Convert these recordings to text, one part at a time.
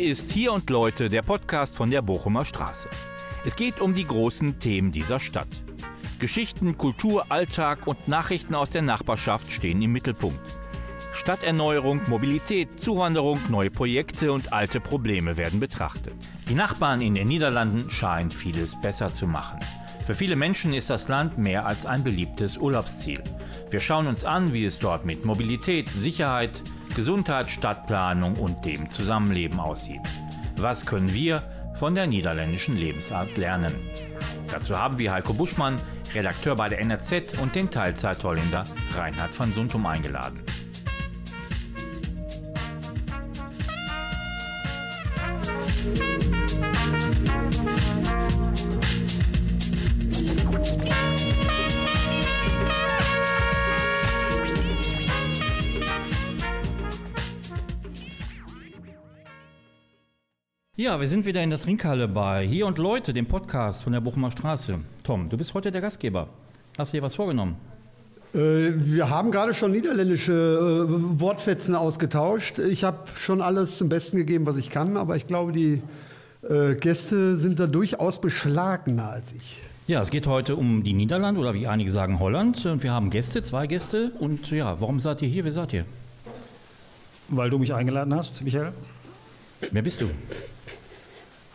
Ist Hier und Leute, der Podcast von der Bochumer Straße. Es geht um die großen Themen dieser Stadt. Geschichten, Kultur, Alltag und Nachrichten aus der Nachbarschaft stehen im Mittelpunkt. Stadterneuerung, Mobilität, Zuwanderung, neue Projekte und alte Probleme werden betrachtet. Die Nachbarn in den Niederlanden scheinen vieles besser zu machen. Für viele Menschen ist das Land mehr als ein beliebtes Urlaubsziel. Wir schauen uns an, wie es dort mit Mobilität, Sicherheit, Gesundheit, Stadtplanung und dem Zusammenleben aussieht. Was können wir von der niederländischen Lebensart lernen? Dazu haben wir Heiko Buschmann, Redakteur bei der NRZ und den Teilzeit-Holländer Reinhard van Suntum eingeladen. Ja, wir sind wieder in der Trinkhalle bei Hier und Leute, dem Podcast von der Bochumer Straße. Tom, du bist heute der Gastgeber. Hast du dir was vorgenommen? Äh, wir haben gerade schon niederländische äh, Wortfetzen ausgetauscht. Ich habe schon alles zum Besten gegeben, was ich kann, aber ich glaube, die äh, Gäste sind da durchaus beschlagener als ich. Ja, es geht heute um die Niederlande oder wie einige sagen Holland. Und wir haben Gäste, zwei Gäste. Und ja, warum seid ihr hier? Wer seid ihr? Weil du mich eingeladen hast, Michael. Wer bist du?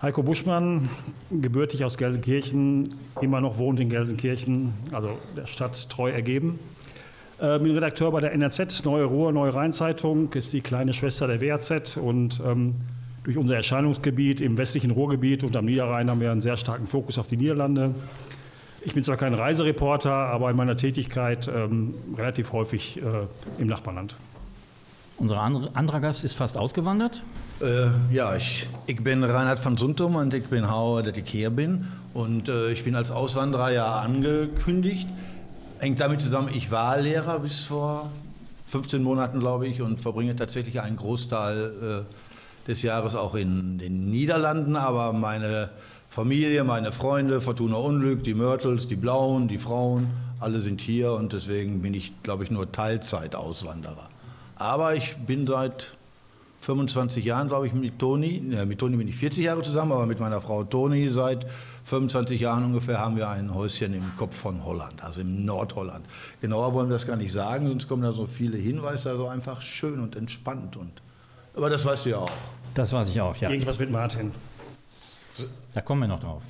Heiko Buschmann, gebürtig aus Gelsenkirchen, immer noch wohnt in Gelsenkirchen, also der Stadt treu ergeben. Äh, bin Redakteur bei der NRZ, Neue Ruhr, Neue Rheinzeitung, ist die kleine Schwester der WAZ und ähm, durch unser Erscheinungsgebiet im westlichen Ruhrgebiet und am Niederrhein haben wir einen sehr starken Fokus auf die Niederlande. Ich bin zwar kein Reisereporter, aber in meiner Tätigkeit ähm, relativ häufig äh, im Nachbarland. Unser anderer Gast ist fast ausgewandert. Äh, ja, ich, ich bin Reinhard van Suntum und ich bin Hauer, dass ich hier bin. Und äh, ich bin als Auswanderer ja angekündigt. Hängt damit zusammen, ich war Lehrer bis vor 15 Monaten, glaube ich, und verbringe tatsächlich einen Großteil äh, des Jahres auch in den Niederlanden. Aber meine Familie, meine Freunde, Fortuna Unglück, die Mörtels, die Blauen, die Frauen, alle sind hier und deswegen bin ich, glaube ich, nur Teilzeit-Auswanderer. Aber ich bin seit 25 Jahren, glaube ich, mit Toni. Ja, mit Toni bin ich 40 Jahre zusammen, aber mit meiner Frau Toni seit 25 Jahren ungefähr haben wir ein Häuschen im Kopf von Holland, also im Nordholland. Genauer wollen wir das gar nicht sagen, sonst kommen da so viele Hinweise, also einfach schön und entspannt. Und, aber das weißt du ja auch. Das weiß ich auch, ja. Irgendwas mit Martin. Da kommen wir noch drauf.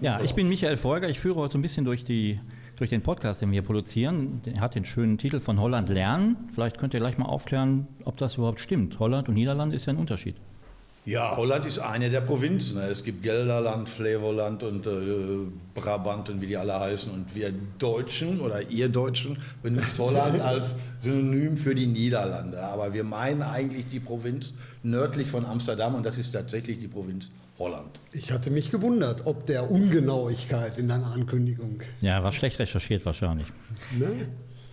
Ja, ich bin Michael Folger. Ich führe heute so ein bisschen durch, die, durch den Podcast, den wir produzieren. Der hat den schönen Titel von Holland lernen. Vielleicht könnt ihr gleich mal aufklären, ob das überhaupt stimmt. Holland und Niederland ist ja ein Unterschied. Ja, Holland ist eine der Provinzen. Es gibt Gelderland, Flevoland und äh, Brabant und wie die alle heißen. Und wir Deutschen oder ihr Deutschen benutzt Holland als Synonym für die Niederlande. Aber wir meinen eigentlich die Provinz nördlich von Amsterdam und das ist tatsächlich die Provinz Holland. Ich hatte mich gewundert, ob der Ungenauigkeit in deiner Ankündigung. Ja, war schlecht recherchiert wahrscheinlich. Ne?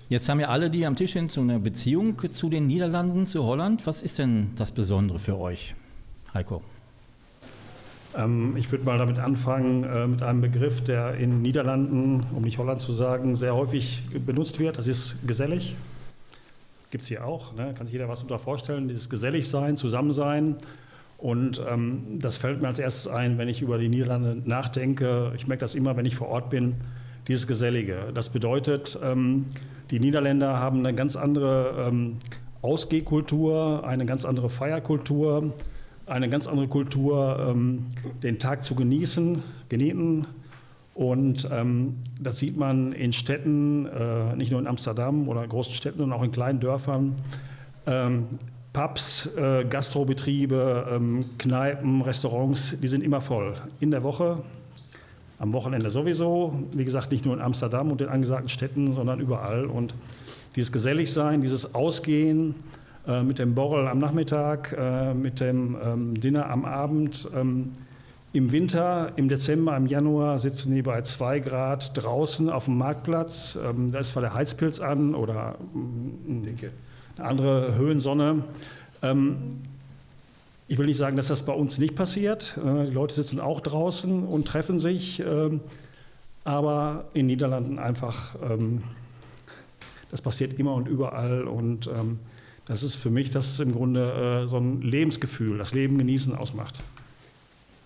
Jetzt haben ja alle, die am Tisch sind, so eine Beziehung zu den Niederlanden, zu Holland. Was ist denn das Besondere für euch? Heiko? Ähm, ich würde mal damit anfangen, äh, mit einem Begriff, der in Niederlanden, um nicht Holland zu sagen, sehr häufig benutzt wird. Das ist gesellig. Gibt es hier auch. Ne? Kann sich jeder was unter vorstellen. Dieses Geselligsein, Zusammensein. Und ähm, das fällt mir als erstes ein, wenn ich über die Niederlande nachdenke. Ich merke das immer, wenn ich vor Ort bin, dieses Gesellige. Das bedeutet, ähm, die Niederländer haben eine ganz andere ähm, Ausgehkultur, eine ganz andere Feierkultur eine ganz andere Kultur, ähm, den Tag zu genießen, genießen. Und ähm, das sieht man in Städten, äh, nicht nur in Amsterdam oder großen Städten, sondern auch in kleinen Dörfern. Pubs, äh, Gastrobetriebe, ähm, Kneipen, Restaurants, die sind immer voll. In der Woche, am Wochenende sowieso. Wie gesagt, nicht nur in Amsterdam und den angesagten Städten, sondern überall. Und dieses Geselligsein, dieses Ausgehen, äh, mit dem Borrel am Nachmittag, äh, mit dem ähm, Dinner am Abend. Ähm, Im Winter, im Dezember, im Januar sitzen die bei zwei Grad draußen auf dem Marktplatz. Ähm, da ist zwar der Heizpilz an oder mm, eine andere Höhensonne. Ähm, ich will nicht sagen, dass das bei uns nicht passiert. Äh, die Leute sitzen auch draußen und treffen sich. Ähm, aber in Niederlanden einfach, ähm, das passiert immer und überall. Und Das ist für mich, das ist im Grunde äh, so ein Lebensgefühl, das Leben genießen ausmacht.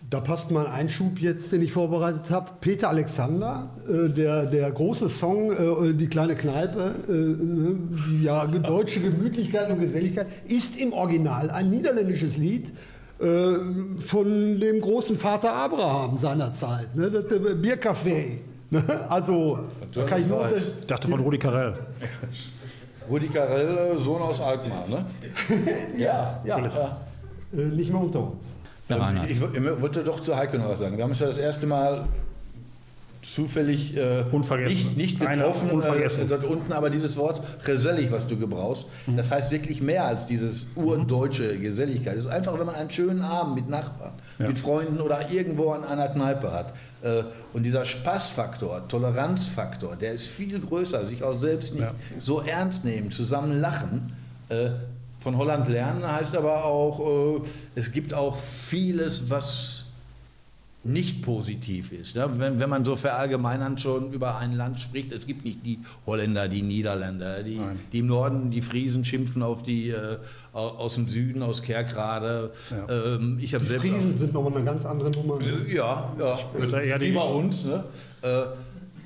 Da passt mal ein Einschub jetzt, den ich vorbereitet habe. Peter Alexander, äh, der, der große Song äh, Die kleine Kneipe, äh, ne, die ja deutsche Gemütlichkeit und Geselligkeit, ist im Original ein niederländisches Lied äh, von dem großen Vater Abraham seinerzeit, ne, das äh, Biercafé. Ne? Also, da kann ich nur. Ich dachte von Rudi Carell. Rudi Carell, Sohn aus Alkmaar, ne? ja, ja. ja. Äh, nicht mehr unter uns. Ähm, ich, ich wollte doch zu Heiko noch was sagen. Wir haben uns ja das erste Mal zufällig äh, nicht, nicht getroffen äh, dort unten, aber dieses Wort gesellig, was du gebrauchst, mhm. das heißt wirklich mehr als dieses urdeutsche Geselligkeit. Es ist einfach, wenn man einen schönen Abend mit Nachbarn, ja. mit Freunden oder irgendwo an einer Kneipe hat. Äh, und dieser Spaßfaktor, Toleranzfaktor, der ist viel größer, sich auch selbst nicht ja. so ernst nehmen, zusammen lachen. Äh, von Holland lernen heißt aber auch, äh, es gibt auch vieles, was nicht positiv ist. Ne? Wenn, wenn man so verallgemeinern schon über ein Land spricht, es gibt nicht die Holländer, die Niederländer, die, die im Norden die Friesen schimpfen auf die äh, aus dem Süden, aus Kerkrade. Ja. Ähm, ich die selbst Friesen auch, sind nochmal eine ganz andere Nummer. Äh, ja, ja, wie bei uns. Ne? Äh,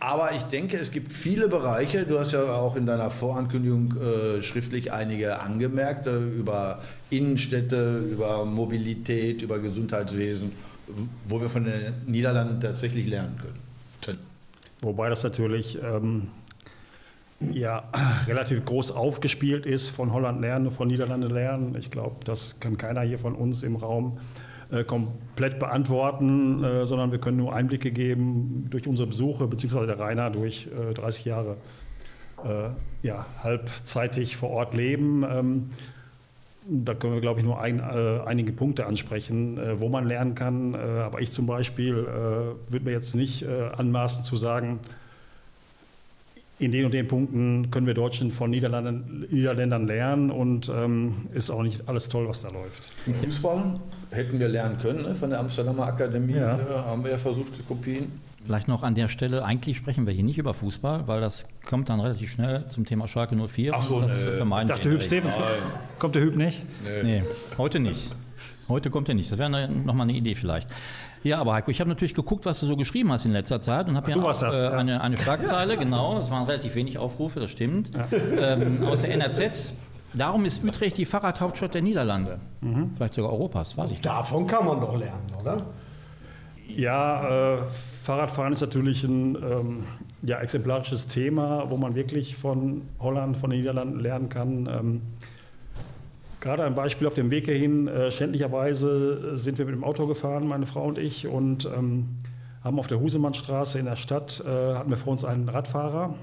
aber ich denke, es gibt viele Bereiche, du hast ja auch in deiner Vorankündigung äh, schriftlich einige angemerkt, äh, über Innenstädte, über Mobilität, über Gesundheitswesen wo wir von den Niederlanden tatsächlich lernen können. Wobei das natürlich ähm, ja, relativ groß aufgespielt ist, von Holland lernen, von Niederlande lernen. Ich glaube, das kann keiner hier von uns im Raum äh, komplett beantworten, äh, sondern wir können nur Einblicke geben durch unsere Besuche, beziehungsweise der Rainer durch äh, 30 Jahre äh, ja, halbzeitig vor Ort leben. Ähm, da können wir, glaube ich, nur ein, äh, einige Punkte ansprechen, äh, wo man lernen kann. Äh, aber ich zum Beispiel äh, würde mir jetzt nicht äh, anmaßen zu sagen, in den und den Punkten können wir Deutschen von Niederlanden, Niederländern lernen und ähm, ist auch nicht alles toll, was da läuft. Im Fußball hätten wir lernen können, ne? von der Amsterdamer Akademie ja. haben wir ja versucht zu kopieren. Vielleicht noch an der Stelle, eigentlich sprechen wir hier nicht über Fußball, weil das kommt dann relativ schnell zum Thema Schalke 04. Ach so, das ne. Ich dachte, Hüb Stevens kommt der Hüb nicht? Nee. nee, heute nicht. Heute kommt er nicht. Das wäre ne, nochmal eine Idee vielleicht. Ja, aber Heiko, ich habe natürlich geguckt, was du so geschrieben hast in letzter Zeit und habe ja auch, äh, eine, eine Schlagzeile, genau, es waren relativ wenig Aufrufe, das stimmt, ja. ähm, aus der NRZ. Darum ist Utrecht die Fahrradhauptstadt der Niederlande. Mhm. Vielleicht sogar Europas, weiß ich nicht. Davon kann man doch lernen, oder? Ja, äh, Fahrradfahren ist natürlich ein ähm, ja, exemplarisches Thema, wo man wirklich von Holland, von den Niederlanden lernen kann. Ähm, gerade ein Beispiel auf dem Weg hierhin. Äh, schändlicherweise sind wir mit dem Auto gefahren, meine Frau und ich, und ähm, haben auf der Husemannstraße in der Stadt, äh, hatten wir vor uns einen Radfahrer.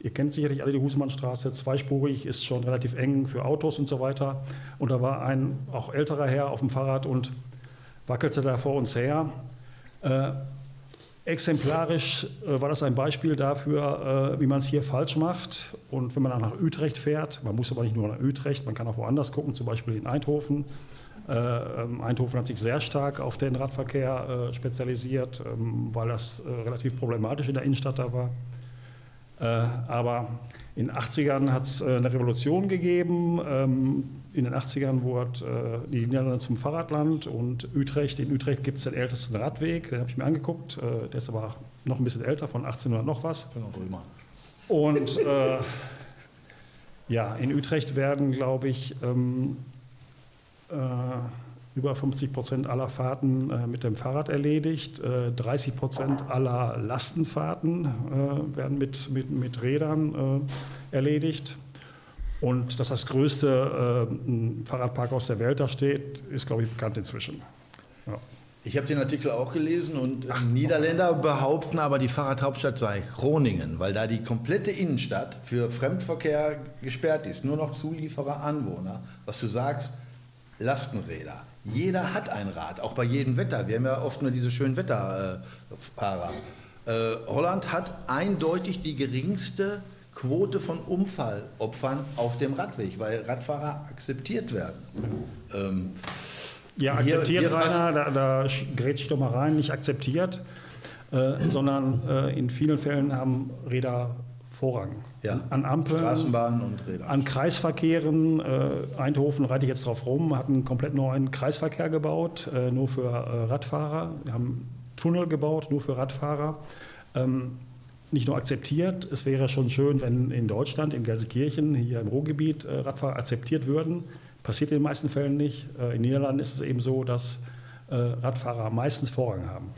Ihr kennt sicherlich alle die Husemannstraße, zweispurig, ist schon relativ eng für Autos und so weiter. Und da war ein auch älterer Herr auf dem Fahrrad und wackelte da vor uns her. Äh, Exemplarisch äh, war das ein Beispiel dafür, äh, wie man es hier falsch macht. Und wenn man dann nach Utrecht fährt, man muss aber nicht nur nach Utrecht, man kann auch woanders gucken, zum Beispiel in Eindhoven. Äh, ähm, Eindhoven hat sich sehr stark auf den Radverkehr äh, spezialisiert, ähm, weil das äh, relativ problematisch in der Innenstadt da war. Äh, aber in den 80ern hat es eine Revolution gegeben. In den 80ern wurde äh, die Niederlande zum Fahrradland und Utrecht. In Utrecht gibt es den ältesten Radweg, den habe ich mir angeguckt. Der ist aber noch ein bisschen älter, von 1800 noch was. Und äh, ja, in Utrecht werden, glaube ich, ähm, äh, über 50 Prozent aller Fahrten äh, mit dem Fahrrad erledigt. Äh, 30 Prozent aller Lastenfahrten äh, werden mit, mit, mit Rädern äh, erledigt. Und dass das größte äh, Fahrradparkhaus der Welt da steht, ist, glaube ich, bekannt inzwischen. Ja. Ich habe den Artikel auch gelesen und Ach, Niederländer behaupten aber, die Fahrradhauptstadt sei Groningen, weil da die komplette Innenstadt für Fremdverkehr gesperrt ist. Nur noch Zulieferer, Anwohner. Was du sagst, Lastenräder. Jeder hat ein Rad, auch bei jedem Wetter. Wir haben ja oft nur diese schönen Wetterfahrer. Äh, Holland hat eindeutig die geringste Quote von Unfallopfern auf dem Radweg, weil Radfahrer akzeptiert werden. Ähm, ja, akzeptiert, hier, hier Rainer, da, da grätsche ich doch mal rein, nicht akzeptiert, äh, sondern äh, in vielen Fällen haben Räder Vorrang. Ja. An Ampeln, Straßenbahnen und Räder. an Kreisverkehren. Äh, Eindhoven reite ich jetzt drauf rum, hat einen komplett neuen Kreisverkehr gebaut, äh, nur für äh, Radfahrer. Wir haben Tunnel gebaut, nur für Radfahrer. Ähm, nicht nur akzeptiert, es wäre schon schön, wenn in Deutschland, in Gelsenkirchen, hier im Ruhrgebiet, äh, Radfahrer akzeptiert würden. Passiert in den meisten Fällen nicht. Äh, in den Niederlanden ist es eben so, dass äh, Radfahrer meistens Vorrang haben.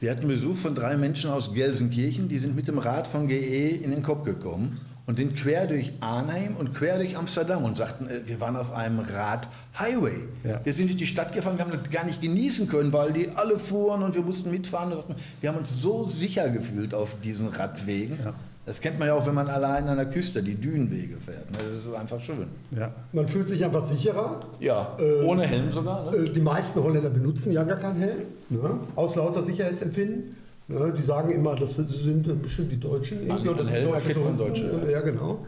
Wir hatten Besuch von drei Menschen aus Gelsenkirchen, die sind mit dem Rad von GE in den Kopf gekommen und sind quer durch Arnhem und quer durch Amsterdam und sagten, äh, wir waren auf einem Rad-Highway. Ja. Wir sind durch die Stadt gefahren, wir haben das gar nicht genießen können, weil die alle fuhren und wir mussten mitfahren. Und sagten, wir haben uns so sicher gefühlt auf diesen Radwegen. Ja. Das kennt man ja auch, wenn man allein an der Küste die Dünenwege fährt. ne? Das ist einfach schön. Ja. Man fühlt sich einfach sicherer. Ja, Äh, ohne Helm sogar. Ne? Äh, Die meisten Holländer benutzen ja gar keinen Helm, ne? aus lauter Sicherheitsempfinden. Ne? Die sagen immer, das sind bestimmt die Deutschen. Irgendwie, oder das sind deutsche. Deutsche, Ja, genau.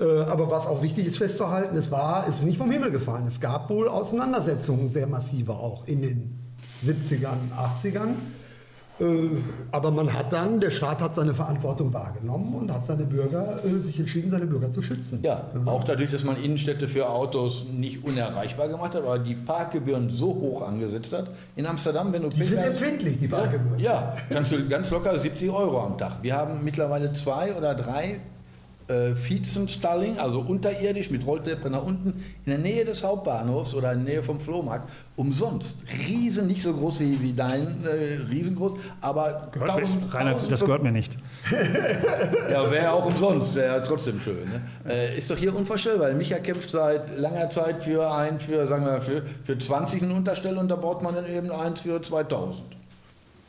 Äh, Aber was auch wichtig ist festzuhalten, es war, es ist nicht vom Himmel gefallen. Es gab wohl Auseinandersetzungen, sehr massive auch in den 70ern, 80ern. Äh, Aber man hat dann, der Staat hat seine Verantwortung wahrgenommen und hat seine Bürger, äh, sich entschieden, seine Bürger zu schützen. Ja, auch dadurch, dass man Innenstädte für Autos nicht unerreichbar gemacht hat, aber die Parkgebühren so hoch angesetzt hat. In Amsterdam, wenn du Die sind hast- empfindlich, die ja, Parkgebühren. ja, kannst du ganz locker 70 Euro am Tag. Wir haben mittlerweile zwei oder drei äh, Viezenstalling, also unterirdisch mit Rolltreppe nach unten, in der Nähe des Hauptbahnhofs oder in der Nähe vom Flohmarkt, umsonst. Riesen, nicht so groß wie, wie dein, äh, riesengroß, aber Gehört mir, 1000, Rainer, das gehört mir nicht. ja, wäre ja auch umsonst, wäre ja trotzdem schön. Ne? Äh, ist doch hier unvorstellbar. weil Micha kämpft seit langer Zeit für ein, für, sagen wir, für, für 20 eine Unterstelle und da baut man dann eben eins für 2000.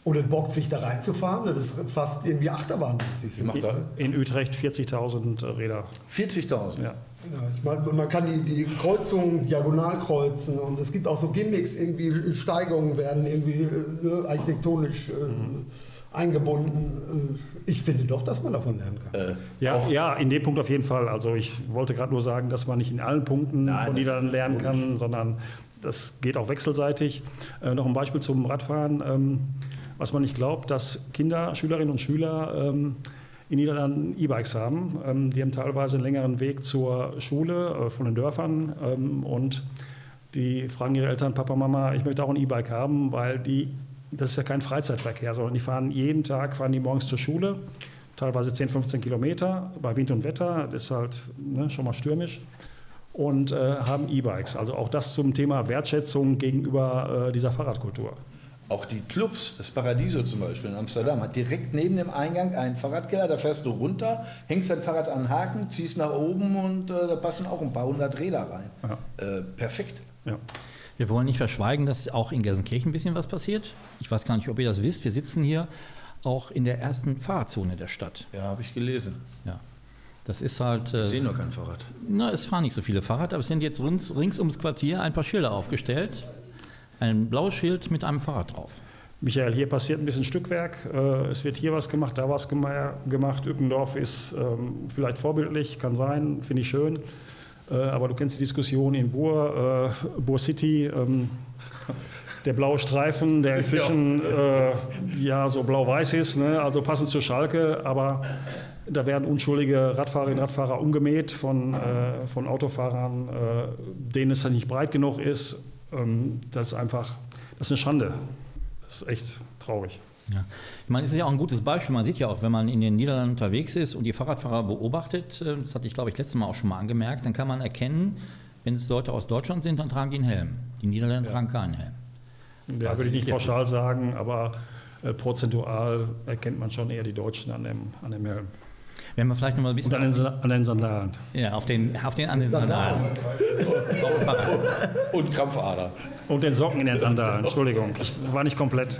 Und es bockt sich da reinzufahren, das ist fast irgendwie Achterbahnmäßig. so. Macht er In Utrecht 40.000 Räder. 40.000. Ja. Ja, ich meine, man kann die, die Kreuzungen diagonal kreuzen und es gibt auch so Gimmicks, irgendwie Steigungen werden irgendwie äh, ne, architektonisch äh, eingebunden. Äh, ich finde doch, dass man davon lernen kann. Äh, Ja, auch, ja, in dem Punkt auf jeden Fall. Also ich wollte gerade nur sagen, dass man nicht in allen Punkten Nein, von Niederlanden lernen kann, sondern das geht auch wechselseitig. Äh, noch ein Beispiel zum Radfahren. Ähm, was man nicht glaubt, dass Kinder, Schülerinnen und Schüler ähm, in Niederlanden E-Bikes haben. Ähm, die haben teilweise einen längeren Weg zur Schule äh, von den Dörfern ähm, und die fragen ihre Eltern, Papa, Mama, ich möchte auch ein E-Bike haben, weil die, das ist ja kein Freizeitverkehr, sondern die fahren jeden Tag, fahren die morgens zur Schule, teilweise 10, 15 Kilometer bei Wind und Wetter, das ist halt ne, schon mal stürmisch und äh, haben E-Bikes. Also auch das zum Thema Wertschätzung gegenüber äh, dieser Fahrradkultur. Auch die Clubs, das Paradiso zum Beispiel in Amsterdam, hat direkt neben dem Eingang einen Fahrradkeller. Da fährst du runter, hängst dein Fahrrad an den Haken, ziehst nach oben und äh, da passen auch ein paar hundert Räder rein. Ja. Äh, perfekt. Ja. Wir wollen nicht verschweigen, dass auch in Gelsenkirchen ein bisschen was passiert. Ich weiß gar nicht, ob ihr das wisst. Wir sitzen hier auch in der ersten Fahrradzone der Stadt. Ja, habe ich gelesen. Ja. Das ist halt. Äh, Ich sehe nur kein Fahrrad. Na, es fahren nicht so viele Fahrrad, aber es sind jetzt rings, rings ums Quartier ein paar Schilder aufgestellt. Ein blaues Schild mit einem Fahrrad drauf. Michael, hier passiert ein bisschen Stückwerk. Äh, Es wird hier was gemacht, da was gema- gemacht. Ückendorf ist ähm, vielleicht vorbildlich, kann sein, finde ich schön. Äh, Aber du kennst die Diskussion in Bur, äh, Bur City. ähm, Der blaue Streifen, der inzwischen ja so blau-weiß ist, ne? also passend zur Schalke, aber da werden unschuldige Radfahrerinnen und Radfahrer umgemäht von, von Autofahrern, denen es dann nicht breit genug ist. Ähm, das ist einfach, das ist eine Schande. Das ist echt traurig. Ja. Ich meine, es ist ja auch ein gutes Beispiel. Man sieht ja auch, wenn man in den Niederlanden unterwegs ist und die Fahrradfahrer beobachtet, äh, das hatte ich, glaube ich, letztes Mal auch schon mal angemerkt, dann kann man erkennen, wenn es Leute aus Deutschland sind, dann tragen die einen Helm. Die Niederländer tragen keinen Helm. Ja, Das würde ich nicht ja pauschal sagen, aber äh, prozentual erkennt man schon eher die Deutschen an dem, an dem Helm. Wenn wir vielleicht noch mal ein Und bisschen an den, Sa- an den Sandalen. ja, auf den, auf den, an den Sandalen. Fahrrad. Und Krampfader. Und den Socken in den Sandalen, Entschuldigung, ich war nicht komplett.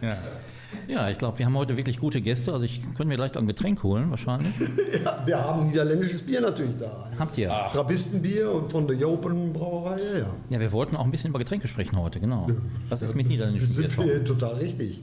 Ja. ja, ich glaube, wir haben heute wirklich gute Gäste. Also ich könnte mir gleich ein Getränk holen, wahrscheinlich. Ja, wir haben niederländisches Bier natürlich da. Habt ihr? Trappistenbier und von der Jopen Brauerei, ja, ja. Ja, wir wollten auch ein bisschen über Getränke sprechen heute, genau. Was ist mit niederländischem Bier? sind wir total richtig.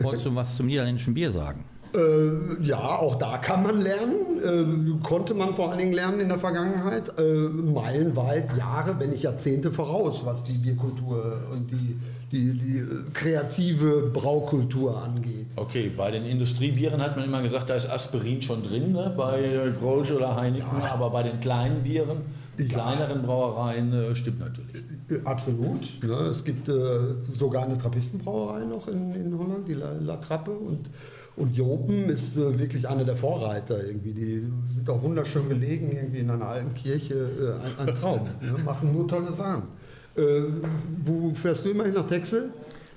Wolltest du was zum niederländischen Bier sagen? Äh, ja, auch da kann man lernen. Äh, konnte man vor allen Dingen lernen in der Vergangenheit. Äh, meilenweit, Jahre, wenn nicht Jahrzehnte voraus, was die Bierkultur und die, die, die äh, kreative Braukultur angeht. Okay, bei den Industriebieren hat man immer gesagt, da ist Aspirin schon drin, ne? bei Grolsch oder Heineken, ja. aber bei den kleinen Bieren, ja. kleineren Brauereien, äh, stimmt natürlich. Äh, absolut. Ja, es gibt sogar eine Trappistenbrauerei noch in, in Holland, die La, La Trappe. Und und Jopen ist äh, wirklich einer der Vorreiter irgendwie. Die sind auch wunderschön gelegen, irgendwie in einer alten Kirche. Äh, ein, ein, Traum. ne? Machen nur tolle Sachen. Äh, wo fährst du immerhin nach Texel?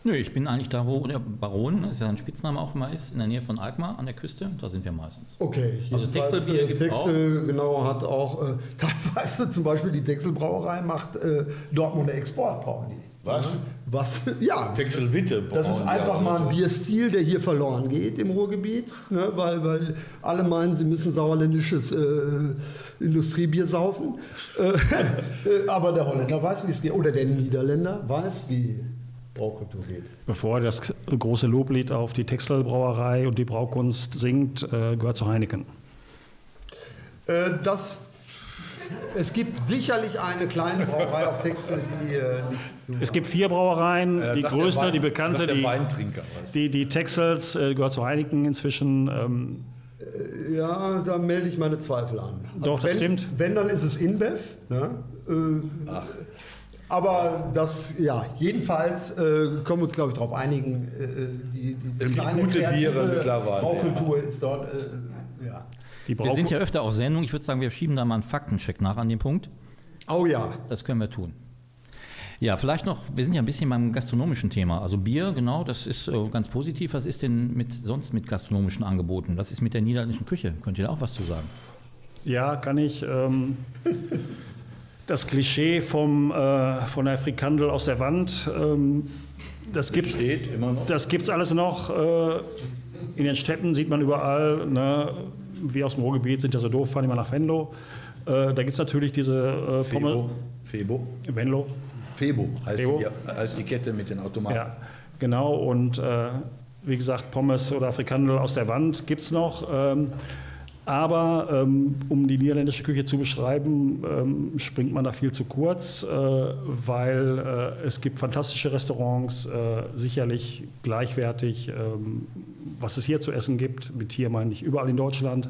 Nö, ich bin eigentlich da, wo der Baron, das ist ja ein Spitzname auch immer ist, in der Nähe von Alkmaar an der Küste. Da sind wir meistens. Okay, also Texelbier gibt es Texel, genau, hat auch äh, teilweise zum Beispiel die Texelbrauerei macht äh, Dortmunder Export, die. Was? Was? Ja. Texelwitte. Das ist einfach mal ein Bierstil, der hier verloren geht im Ruhrgebiet, ne? weil, weil alle meinen, sie müssen sauerländisches äh, Industriebier saufen. Äh, aber der Holländer weiß, wie es geht. Oder der Niederländer weiß, wie Braukultur geht. Bevor das große Loblied auf die Textilbrauerei und die Braukunst singt, äh, gehört zu Heineken. Äh, das es gibt sicherlich eine kleine Brauerei auf Texel, die äh, nicht so. Es gibt vier Brauereien. Ja, die größte, Wein, die bekannte, die, die, die Texels, äh, gehört zu Heineken inzwischen. Ähm, äh, ja, da melde ich meine Zweifel an. Doch, das wenn, stimmt. Wenn, dann ist es InBev. Ne? Äh, Ach. Aber das, ja, jedenfalls äh, können wir uns, glaube ich, darauf einigen, äh, die, die, die kleine gute Biere mittlerweile. Braukultur ja. ist dort, ja. Wir sind ja öfter auf Sendung. Ich würde sagen, wir schieben da mal einen Faktencheck nach an dem Punkt. Oh ja. Das können wir tun. Ja, vielleicht noch, wir sind ja ein bisschen beim gastronomischen Thema. Also Bier, genau, das ist äh, ganz positiv. Was ist denn mit, sonst mit gastronomischen Angeboten? Was ist mit der niederländischen Küche? Könnt ihr da auch was zu sagen? Ja, kann ich. Ähm, das Klischee vom, äh, von der Frikandel aus der Wand, ähm, das gibt es alles noch. Äh, in den Städten sieht man überall, ne, wir aus dem Ruhrgebiet sind ja so doof, fahren immer nach Venlo. Äh, da gibt es natürlich diese äh, Febo. Febo. Venlo. Febo heißt, Febo. Die, heißt die Kette mit den Automaten. Ja, genau. Und äh, wie gesagt, Pommes oder Frikandel aus der Wand gibt es noch. Ähm, aber ähm, um die niederländische Küche zu beschreiben, ähm, springt man da viel zu kurz, äh, weil äh, es gibt fantastische Restaurants, äh, sicherlich gleichwertig, ähm, was es hier zu essen gibt. Mit hier meine ich überall in Deutschland.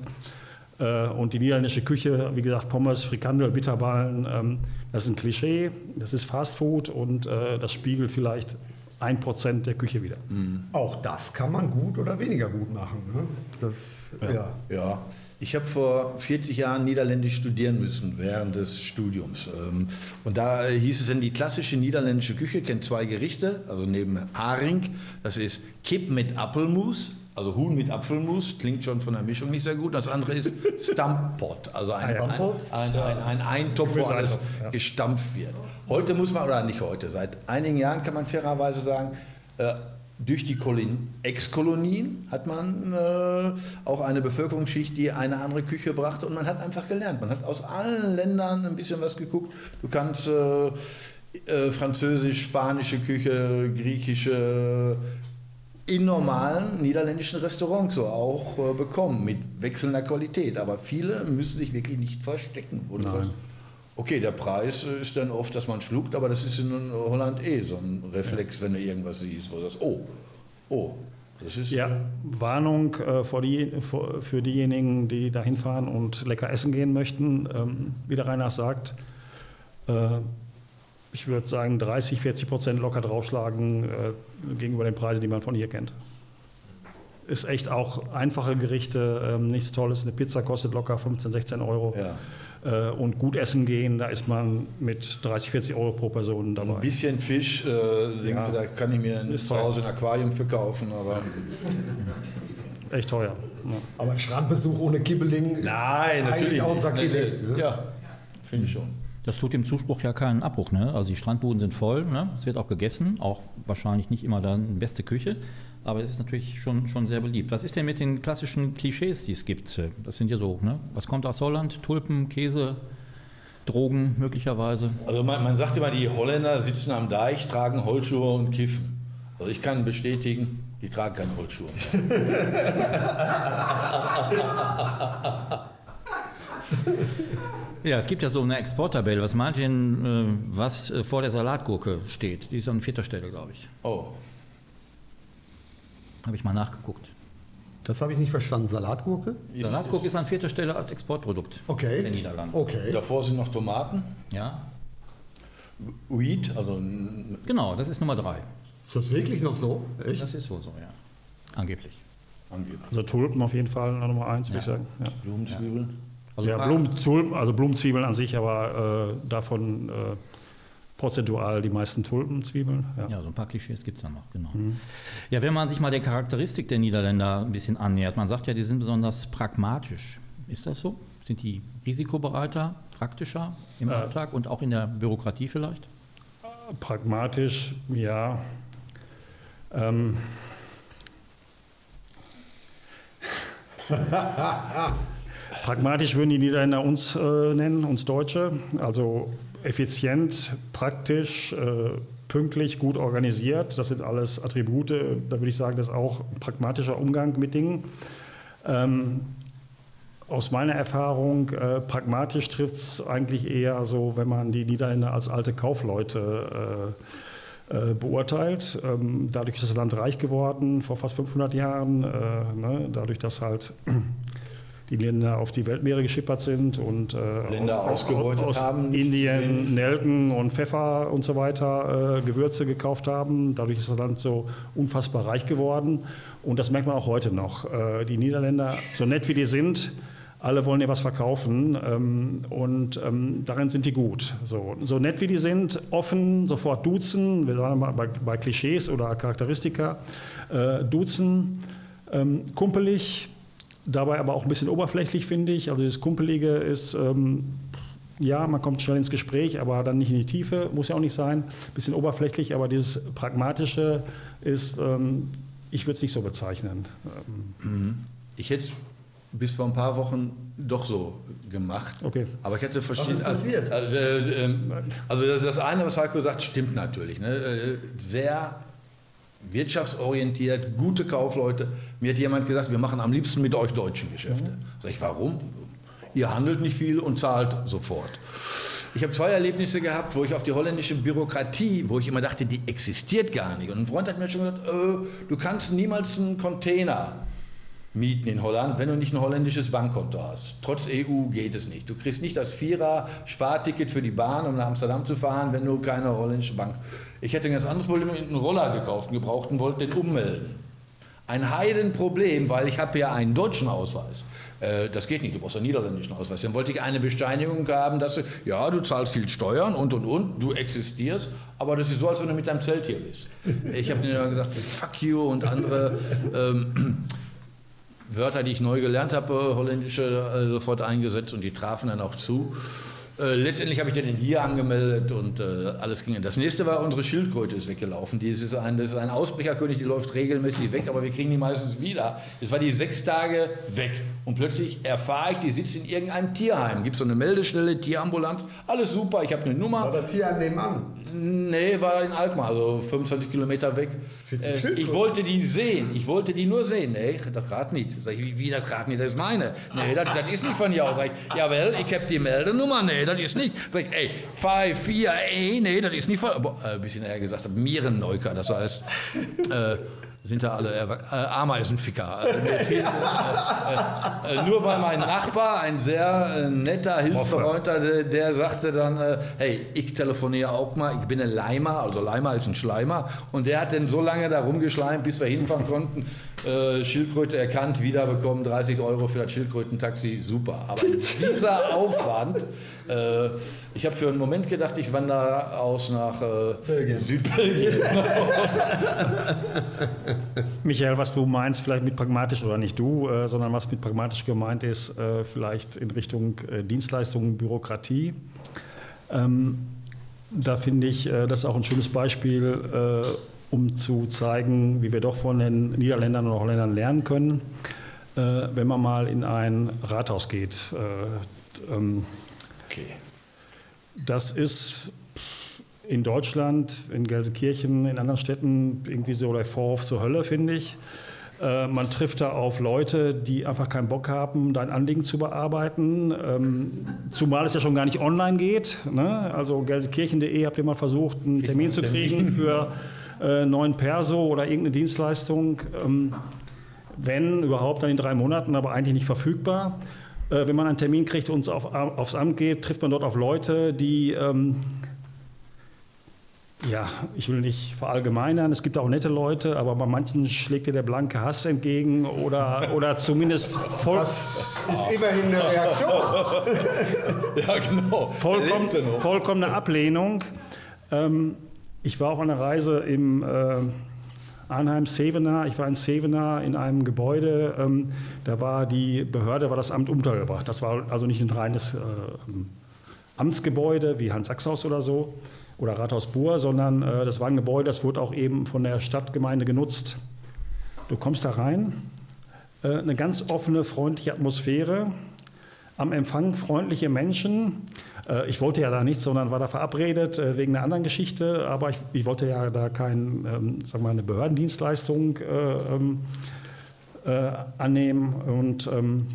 Äh, und die niederländische Küche, wie gesagt, Pommes, Frikandel, Bitterballen, ähm, das ist ein Klischee, das ist Fastfood und äh, das spiegelt vielleicht ein Prozent der Küche wieder. Mhm. Auch das kann man gut oder weniger gut machen. Ne? Das, ja. ja. ja. Ich habe vor 40 Jahren Niederländisch studieren müssen während des Studiums. Ähm, und da hieß es dann, die klassische niederländische Küche kennt zwei Gerichte, also neben Haring, das ist Kip mit Apfelmus, also Huhn mit Apfelmus, klingt schon von der Mischung nicht sehr gut. Das andere ist Stamppot, also ein, ein, ein, ein Eintopf, wo alles gestampft wird. Heute muss man, oder nicht heute, seit einigen Jahren kann man fairerweise sagen, äh, durch die Ex-Kolonien hat man äh, auch eine Bevölkerungsschicht, die eine andere Küche brachte und man hat einfach gelernt. Man hat aus allen Ländern ein bisschen was geguckt. Du kannst äh, äh, französisch, spanische Küche, griechische, in normalen niederländischen Restaurants so auch äh, bekommen, mit wechselnder Qualität. Aber viele müssen sich wirklich nicht verstecken. Okay, der Preis ist dann oft, dass man schluckt, aber das ist in Holland eh so ein Reflex, wenn du irgendwas siehst, wo du sagst, oh, oh. Das ist ja, Warnung äh, vor die, vor, für diejenigen, die da hinfahren und lecker essen gehen möchten. Ähm, wie der Reinhard sagt, äh, ich würde sagen 30, 40 Prozent locker draufschlagen äh, gegenüber den Preisen, die man von hier kennt. Ist echt auch einfache Gerichte, ähm, nichts Tolles. Eine Pizza kostet locker 15, 16 Euro. Ja. Äh, und gut essen gehen, da ist man mit 30, 40 Euro pro Person dabei. Ein bisschen Fisch, äh, ja. Sie, da kann ich mir ist zu Hause ein Aquarium verkaufen, aber. Echt teuer. Ja. Aber ein Strandbesuch ohne Kibbeling Nein, natürlich auch ein Sakrileg. Ne? Ja, finde ich schon. Das tut dem Zuspruch ja keinen Abbruch. Ne? Also die Strandbuden sind voll, ne? es wird auch gegessen, auch wahrscheinlich nicht immer dann beste Küche. Aber es ist natürlich schon, schon sehr beliebt. Was ist denn mit den klassischen Klischees, die es gibt? Das sind ja so, ne? Was kommt aus Holland? Tulpen, Käse, Drogen möglicherweise? Also man, man sagt immer, die Holländer sitzen am Deich, tragen Holzschuhe und kiffen. Also ich kann bestätigen, Die tragen keine Holzschuhe. Ja, es gibt ja so eine Exporttabelle. Was meint ihr denn, äh, was äh, vor der Salatgurke steht? Die ist an vierter Stelle, glaube ich. Oh, Habe ich mal nachgeguckt. Das habe ich nicht verstanden. Salatgurke? ist, Salatgurke ist, ist an vierter Stelle als Exportprodukt Okay. der Niederlande. Okay. davor sind noch Tomaten, Ja, Wheat, also genau, das ist Nummer drei. Ist das wirklich noch so? Echt? Das ist wohl so, ja. Angeblich. angeblich Also Tulpen auf jeden Fall Nummer eins, würde ich sagen. Ja, Blumenzwiebeln. Also ja Blumen, also Blumenzwiebeln an sich, aber äh, davon äh, prozentual die meisten Tulpenzwiebeln. Ja. Ja, so ein paar Klischees gibt es dann noch, genau. Ja, wenn man sich mal der Charakteristik der Niederländer ein bisschen annähert, man sagt ja, die sind besonders pragmatisch. Ist das so? Sind die risikobereiter, praktischer im Äh. Alltag und auch in der Bürokratie vielleicht? Pragmatisch, ja. Ähm. Pragmatisch würden die Niederländer uns äh, nennen, uns Deutsche. Also effizient, praktisch, äh, pünktlich, gut organisiert. Das sind alles Attribute. Da würde ich sagen, das ist auch ein pragmatischer Umgang mit Dingen. Ähm, aus meiner Erfahrung, äh, pragmatisch trifft es eigentlich eher so, wenn man die Niederländer als alte Kaufleute äh, äh, beurteilt. Ähm, dadurch ist das Land reich geworden vor fast 500 Jahren, äh, ne? dadurch, dass halt die Länder auf die Weltmeere geschippert sind und äh, Länder aus, ausgebeutet aus haben, Indien. Nelken und Pfeffer und so weiter äh, Gewürze gekauft haben. Dadurch ist das Land so unfassbar reich geworden. Und das merkt man auch heute noch. Äh, die Niederländer, so nett wie die sind, alle wollen dir was verkaufen ähm, und ähm, darin sind die gut. So, so nett wie die sind, offen, sofort duzen, wir sagen mal bei, bei Klischees oder Charakteristika, äh, duzen, ähm, kumpelig, dabei aber auch ein bisschen oberflächlich, finde ich. Also das Kumpelige ist, ähm, ja, man kommt schnell ins Gespräch, aber dann nicht in die Tiefe, muss ja auch nicht sein. Ein bisschen oberflächlich, aber dieses Pragmatische ist, ähm, ich würde es nicht so bezeichnen. Ähm, Ich hätte es bis vor ein paar Wochen doch so gemacht. Okay. Aber ich hätte verschiedene. Was ist passiert? Also, äh, ähm, also das, das eine, was Heiko sagt, stimmt natürlich. Ne? Äh, Sehr wirtschaftsorientiert, gute Kaufleute. Mir hat jemand gesagt, wir machen am liebsten mit euch deutschen Geschäfte. Sag ich, warum? Ihr handelt nicht viel und zahlt sofort. Ich habe zwei Erlebnisse gehabt, wo ich auf die holländische Bürokratie, wo ich immer dachte, die existiert gar nicht. Und ein Freund hat mir schon gesagt, äh, du kannst niemals einen Container mieten in Holland, wenn du nicht ein holländisches Bankkonto hast. Trotz EU geht es nicht. Du kriegst nicht das Vierer-Sparticket für die Bahn, um nach Amsterdam zu fahren, wenn du keine holländische Bank. Ich hätte ein ganz anderes Problem, einen Roller gekauft, einen gebrauchten, wollte den ummelden. Ein Heidenproblem, weil ich habe ja einen deutschen Ausweis. Äh, Das geht nicht, du brauchst einen niederländischen Ausweis. Dann wollte ich eine Bescheinigung haben, dass du, ja, du zahlst viel Steuern und und und, du existierst, aber das ist so, als wenn du mit deinem Zelt hier bist. Ich habe dann gesagt, fuck you und andere ähm, Wörter, die ich neu gelernt habe, holländische, äh, sofort eingesetzt und die trafen dann auch zu. Äh, letztendlich habe ich den hier angemeldet und äh, alles ging. Das nächste war, unsere Schildkröte ist weggelaufen. Die ist ein, das ist ein Ausbrecherkönig, die läuft regelmäßig weg, aber wir kriegen die meistens wieder. Es war die sechs Tage weg. Und plötzlich erfahre ich, die sitzt in irgendeinem Tierheim. Gibt so eine Meldestelle, Tierambulanz, alles super, ich habe eine Nummer. Hier an nebenan? Nee, war in Alkmaar, also 25 Kilometer weg. Äh, ich wollte die sehen, ich wollte die nur sehen. Nee, das gerade nicht. Sag ich, wie, wie das gerade nicht, das ist meine. Nee, das, das ist nicht von dir. Sag ich, jawel, ich habe die Meldenummer. Nee, das ist nicht. Sag ich, ey, 5, 4, ey, nee, das ist nicht von... Aber, äh, ein bisschen eher gesagt, Mierenneuker, das heißt... Äh, sind da alle Erwa- äh, Ameisenficker. Äh, viel, äh, äh, äh, nur weil mein Nachbar, ein sehr äh, netter, hilfsbereiter, der, der sagte dann, äh, hey, ich telefoniere auch mal, ich bin ein Leimer, also Leimer ist ein Schleimer, und der hat dann so lange da rumgeschleimt, bis wir hinfahren konnten, Schildkröte erkannt, wiederbekommen, 30 Euro für das Schildkrötentaxi, super. Aber dieser Aufwand, äh, ich habe für einen Moment gedacht, ich wandere aus nach äh, Belgien. Südbelgien. Michael, was du meinst, vielleicht mit pragmatisch oder nicht du, äh, sondern was mit pragmatisch gemeint ist, äh, vielleicht in Richtung äh, Dienstleistungen, Bürokratie. Ähm, da finde ich, äh, das ist auch ein schönes Beispiel, äh, um zu zeigen, wie wir doch von den Niederländern oder Holländern lernen können. Äh, wenn man mal in ein Rathaus geht. Okay. das ist in Deutschland, in Gelsenkirchen, in anderen Städten irgendwie so der Vorhof zur Hölle, finde ich. Äh, man trifft da auf Leute, die einfach keinen Bock haben, dein Anliegen zu bearbeiten. Ähm, zumal es ja schon gar nicht online geht. Ne? Also gelsenkirchen.de habt ihr mal versucht, einen Termin zu kriegen für äh, neuen Perso oder irgendeine Dienstleistung. Ähm, wenn überhaupt, dann in drei Monaten, aber eigentlich nicht verfügbar. Äh, wenn man einen Termin kriegt und auf, aufs Amt geht, trifft man dort auf Leute, die ähm, ja, ich will nicht verallgemeinern, es gibt auch nette Leute, aber bei manchen schlägt dir der blanke Hass entgegen oder, oder zumindest voll, Das ist immerhin eine Reaktion. Ja, genau. vollkommen, vollkommene Ablehnung. Ähm, ich war auf einer Reise im äh, Arnheim Sevener. Ich war in Sevener in einem Gebäude. Ähm, da war die Behörde, war das Amt untergebracht. Das war also nicht ein reines äh, Amtsgebäude wie Hans Sachshaus oder so oder Rathaus Buhr, sondern äh, das war ein Gebäude, das wurde auch eben von der Stadtgemeinde genutzt. Du kommst da rein, äh, eine ganz offene, freundliche Atmosphäre, am Empfang freundliche Menschen. Äh, ich wollte ja da nichts, sondern war da verabredet äh, wegen einer anderen Geschichte, aber ich, ich wollte ja da kein, ähm, sag mal, eine Behördendienstleistung äh, ähm, äh, annehmen und ähm,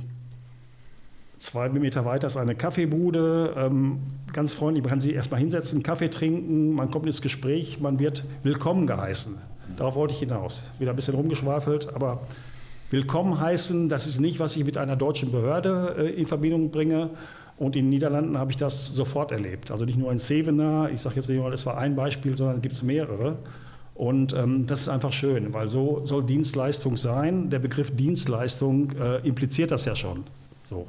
Zwei Meter weiter ist eine Kaffeebude, ähm, ganz freundlich. Man kann sich erstmal hinsetzen, Kaffee trinken, man kommt ins Gespräch, man wird willkommen geheißen. Darauf wollte ich hinaus. Wieder ein bisschen rumgeschwafelt, aber willkommen heißen, das ist nicht, was ich mit einer deutschen Behörde äh, in Verbindung bringe. Und in den Niederlanden habe ich das sofort erlebt. Also nicht nur in Sevener, ich sage jetzt nicht mal, das war ein Beispiel, sondern es gibt mehrere. Und ähm, das ist einfach schön, weil so soll Dienstleistung sein. Der Begriff Dienstleistung äh, impliziert das ja schon. So.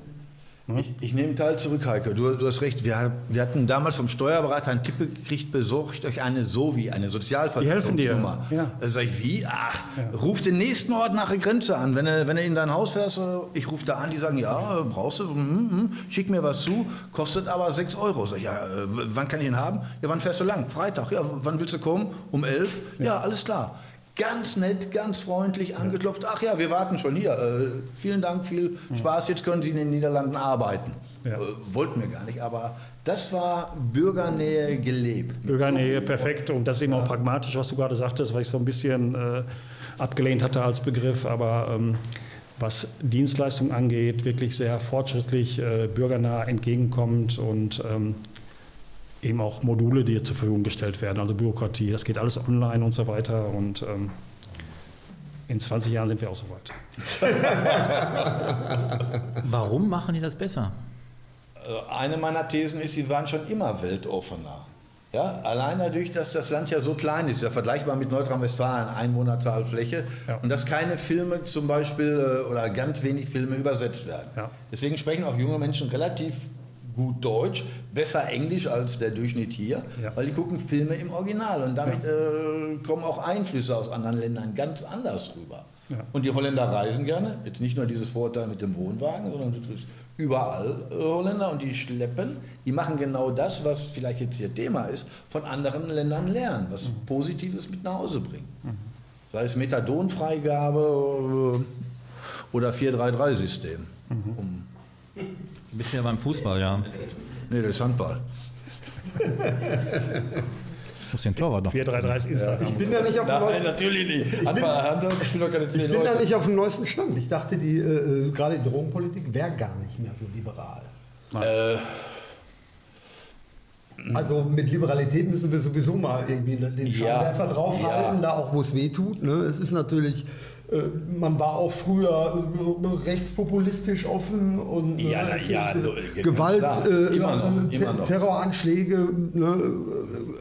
Ich, ich nehme Teil zurück, Heike. Du, du hast recht. Wir, wir hatten damals vom Steuerberater einen Tipp gekriegt, besorgt euch eine SOVI, eine Sozialversicherungsnummer. Die helfen dir, ja. Da sag ich, wie? Ach, ruf den nächsten Ort nach der Grenze an. Wenn du, wenn du in dein Haus fährst, äh, ich rufe da an, die sagen, ja, brauchst du, hm, hm, schick mir was zu, kostet aber 6 Euro. Sag ich, ja, äh, wann kann ich ihn haben? Ja, wann fährst du lang? Freitag. Ja, wann willst du kommen? Um 11? Ja, alles klar. Ganz nett, ganz freundlich angeklopft. Ach ja, wir warten schon hier. Äh, vielen Dank, viel Spaß. Jetzt können Sie in den Niederlanden arbeiten. Ja. Äh, wollten wir gar nicht, aber das war Bürgernähe gelebt. Bürgernähe, perfekt. Und das ist eben auch pragmatisch, was du gerade sagtest, weil ich so ein bisschen äh, abgelehnt hatte als Begriff. Aber ähm, was Dienstleistung angeht, wirklich sehr fortschrittlich, äh, bürgernah entgegenkommt und ähm, eben auch Module, die zur Verfügung gestellt werden, also Bürokratie. Das geht alles online und so weiter. Und ähm, in 20 Jahren sind wir auch so weit. Warum machen die das besser? Äh, Eine meiner Thesen ist, sie waren schon immer weltoffener. Ja, allein dadurch, dass das Land ja so klein ist, ja vergleichbar mit Nordrhein-Westfalen, Einwohnerzahl, Fläche, Ja. und dass keine Filme zum Beispiel äh, oder ganz wenig Filme übersetzt werden. Ja. Deswegen sprechen auch junge Menschen relativ gut Deutsch, besser Englisch als der Durchschnitt hier, Ja. weil die gucken Filme im Original und damit äh, kommen auch Einflüsse aus anderen Ländern ganz anders rüber. Ja. Und die Holländer reisen gerne, jetzt nicht nur dieses Vorurteil mit dem Wohnwagen, sondern du triffst überall äh, Holländer und die schleppen, die machen genau das, was vielleicht jetzt ihr Thema ist, von anderen Ländern lernen, was Positives mit nach Hause bringen. Sei es Methadonfreigabe äh, oder 433-System. Um, Du bist ja beim Fußball, ja. nee, das ist Handball. Ich muss den Torwart noch. 433 ist Instagram. Ich bin da nicht auf dem neuesten, natürlich nicht. Handball, Handball spielen doch keine ich 10 bin da Leute. nicht auf dem neuesten Stand. Ich dachte, die, äh, äh, gerade die Drogenpolitik wäre gar nicht mehr so liberal. Äh, Also mit Liberalität müssen wir sowieso mal irgendwie den Scheinwerfer draufhalten, Ja. da auch wo es weh tut. Ne? Es ist natürlich, man war auch früher äh, rechtspopulistisch offen und Ja, es ja, äh, ja, Gewalt, äh, Immer noch, äh, immer noch. Terroranschläge ne,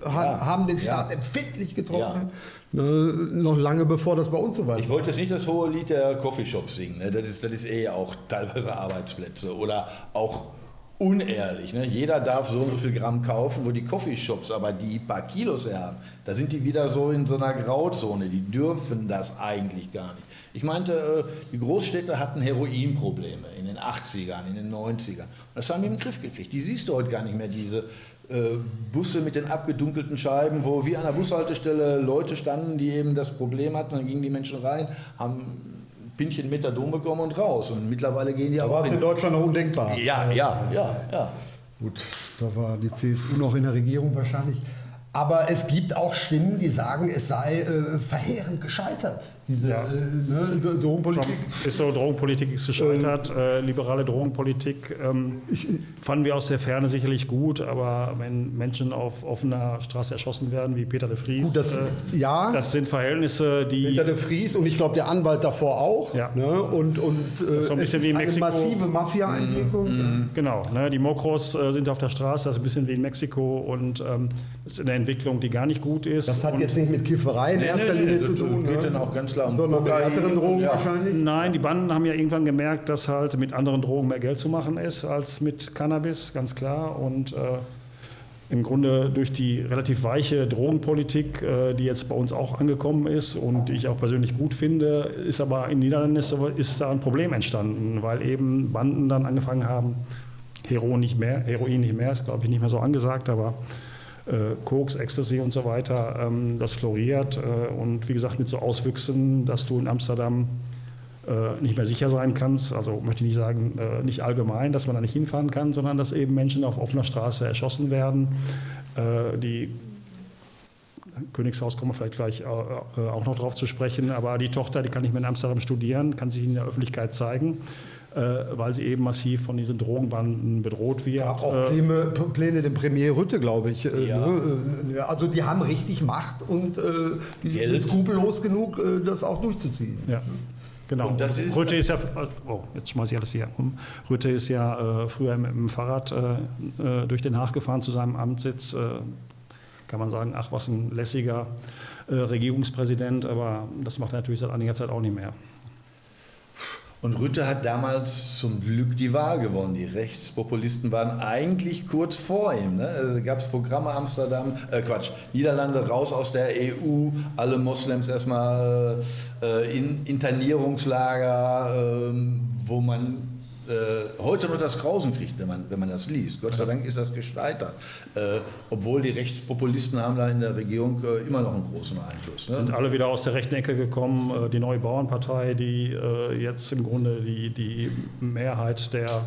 äh, Ja, haben den. Staat empfindlich getroffen. Ne, noch lange bevor das bei uns so weit Ich wollte jetzt nicht das hohe Lied der Coffeeshops singen. Ne? Das, ist, das ist eh auch teilweise Arbeitsplätze oder auch unehrlich. Ne? Jeder darf so und so viel Gramm kaufen, wo die Coffeeshops aber die paar Kilos her haben. Da sind die wieder so in so einer Grauzone. Die dürfen das eigentlich gar nicht. Ich meinte, äh, die Großstädte hatten Heroinprobleme in den 80ern, in den 90ern. Das haben die im Griff gekriegt. Die siehst du heute gar nicht mehr, diese äh, Busse mit den abgedunkelten Scheiben, wo wie an der Bushaltestelle Leute standen, die eben das Problem hatten. Dann gingen die Menschen rein, haben Pinchen Methadon bekommen und raus. Und mittlerweile gehen die Da aber war es in Deutschland noch undenkbar. Ja, ja, ja, ja. Gut, da war die CSU noch in der Regierung wahrscheinlich. Aber es gibt auch Stimmen, die sagen, es sei äh, verheerend gescheitert, diese Ja. äh, ne, Drogenpolitik. Ist so, Drogenpolitik ist gescheitert, äh, liberale Drogenpolitik ähm, fanden wir aus der Ferne sicherlich gut, aber wenn Menschen auf offener Straße erschossen werden, wie Peter de Vries, Gut, das- äh, ja. das sind Verhältnisse, die Peter de Vries und ich glaube der Anwalt davor auch. Ja. Ne? Und, und äh, ist so ein bisschen es wie in eine Mexiko. massive Mafia-Einwirkung. Genau, ne, die Mokros äh, sind auf der Straße, das ist ein bisschen wie in Mexiko und ähm, das ist eine Entwicklung, die gar nicht gut ist. Das hat und jetzt nicht mit Kifferei in erster nee, nee, Linie das zu tun, geht ne? dann auch ganz um sondern Kokain härteren Drogen ja. wahrscheinlich. Nein, die Banden haben ja irgendwann gemerkt, dass halt mit anderen Drogen mehr Geld zu machen ist als mit Cannabis, ganz klar. Und äh, im Grunde durch die relativ weiche Drogenpolitik, äh, die jetzt bei uns auch angekommen ist und die ich auch persönlich gut finde, ist aber in den Niederlanden ist, ist da ein Problem entstanden, weil eben Banden dann angefangen haben, Heroin nicht mehr, Heroin nicht mehr, ist glaube ich nicht mehr so angesagt, aber äh, Koks, Ecstasy und so weiter, ähm, das floriert äh, und wie gesagt mit so Auswüchsen, dass du in Amsterdam äh, nicht mehr sicher sein kannst. Also möchte ich nicht sagen, äh, nicht allgemein, dass man da nicht hinfahren kann, sondern dass eben Menschen auf offener Straße erschossen werden. Äh, die Königshaus kommen wir vielleicht gleich äh, äh, auch noch drauf zu sprechen, aber die Tochter, die kann nicht mehr in Amsterdam studieren, kann sich in der Öffentlichkeit zeigen, äh, weil sie eben massiv von diesen Drogenbanden bedroht wird. gab auch Äh, Pläne, Pläne dem Premier Rütte, glaube ich. äh, Ja. Ne? Äh, Also die haben richtig Macht und äh, die Geld. sind skrupellos genug, äh, das auch durchzuziehen. Ja, genau. Und das ist- Rütte ist ja, oh, jetzt schmeiße ich alles hier rum. Rütte ist ja äh, früher mit dem Fahrrad äh, äh, durch Den Haag gefahren zu seinem Amtssitz. Äh, kann man sagen, ach, was ein lässiger äh, Regierungspräsident, aber das macht er natürlich seit einiger Zeit auch nicht mehr. Und Rütte hat damals zum Glück die Wahl gewonnen. Die Rechtspopulisten waren eigentlich kurz vor ihm. Ne? Also gab es Programme Amsterdam, äh Quatsch, Niederlande raus aus der EU, alle Moslems erstmal äh, in Internierungslager, ähm, wo man äh, heute nur das Grausen kriegt, wenn man, wenn man das liest. Gott sei Dank ist das gescheitert. Äh, obwohl die Rechtspopulisten haben da in der Regierung äh, immer noch einen großen Einfluss. Ne? Sind alle wieder aus der rechten Ecke gekommen. Äh, Die neue Bauernpartei, die äh, jetzt im Grunde die, die Mehrheit der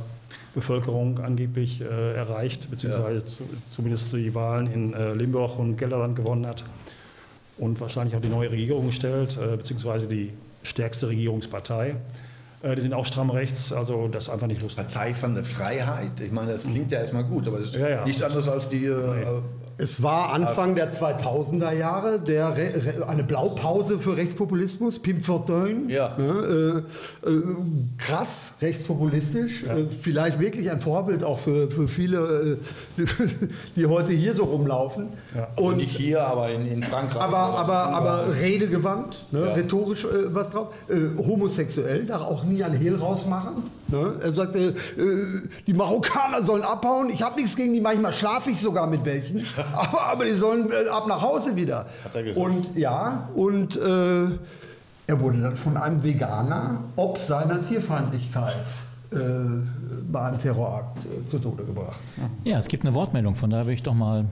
Bevölkerung angeblich äh, erreicht, beziehungsweise zu, zumindest die Wahlen in Limburg und Gelderland gewonnen hat und wahrscheinlich auch die neue Regierung stellt, beziehungsweise die stärkste Regierungspartei. Äh, die sind auch stramm rechts, also das ist einfach nicht lustig. Partei von der Freiheit. Ich meine, das klingt ja erstmal gut, aber es ist Ja, ja. nichts anderes als die. Äh, Es war Anfang der 2000er Jahre der Re Re eine Blaupause für Rechtspopulismus, Pim Fortuyn. Ja. Ne, äh, äh, krass rechtspopulistisch, äh, vielleicht wirklich ein Vorbild auch für, für viele, äh, die heute hier so rumlaufen. Ja. also Und nicht hier, aber in, in Frankreich. aber, aber, aber redegewandt, ne, Ja. rhetorisch äh, was drauf. Äh, homosexuell, da auch nie ein Hehl rausmachen. Ne? Er sagt, äh, äh, die Marokkaner sollen abhauen. Ich habe nichts gegen die, manchmal schlafe ich sogar mit welchen. aber, aber die sollen äh, ab nach Hause wieder. er gesagt. Und ja, und äh, er wurde dann von einem Veganer ob seiner Tierfeindlichkeit äh, bei einem Terrorakt äh, zu Tode gebracht. Ja, es gibt eine Wortmeldung, von daher würde ich doch mal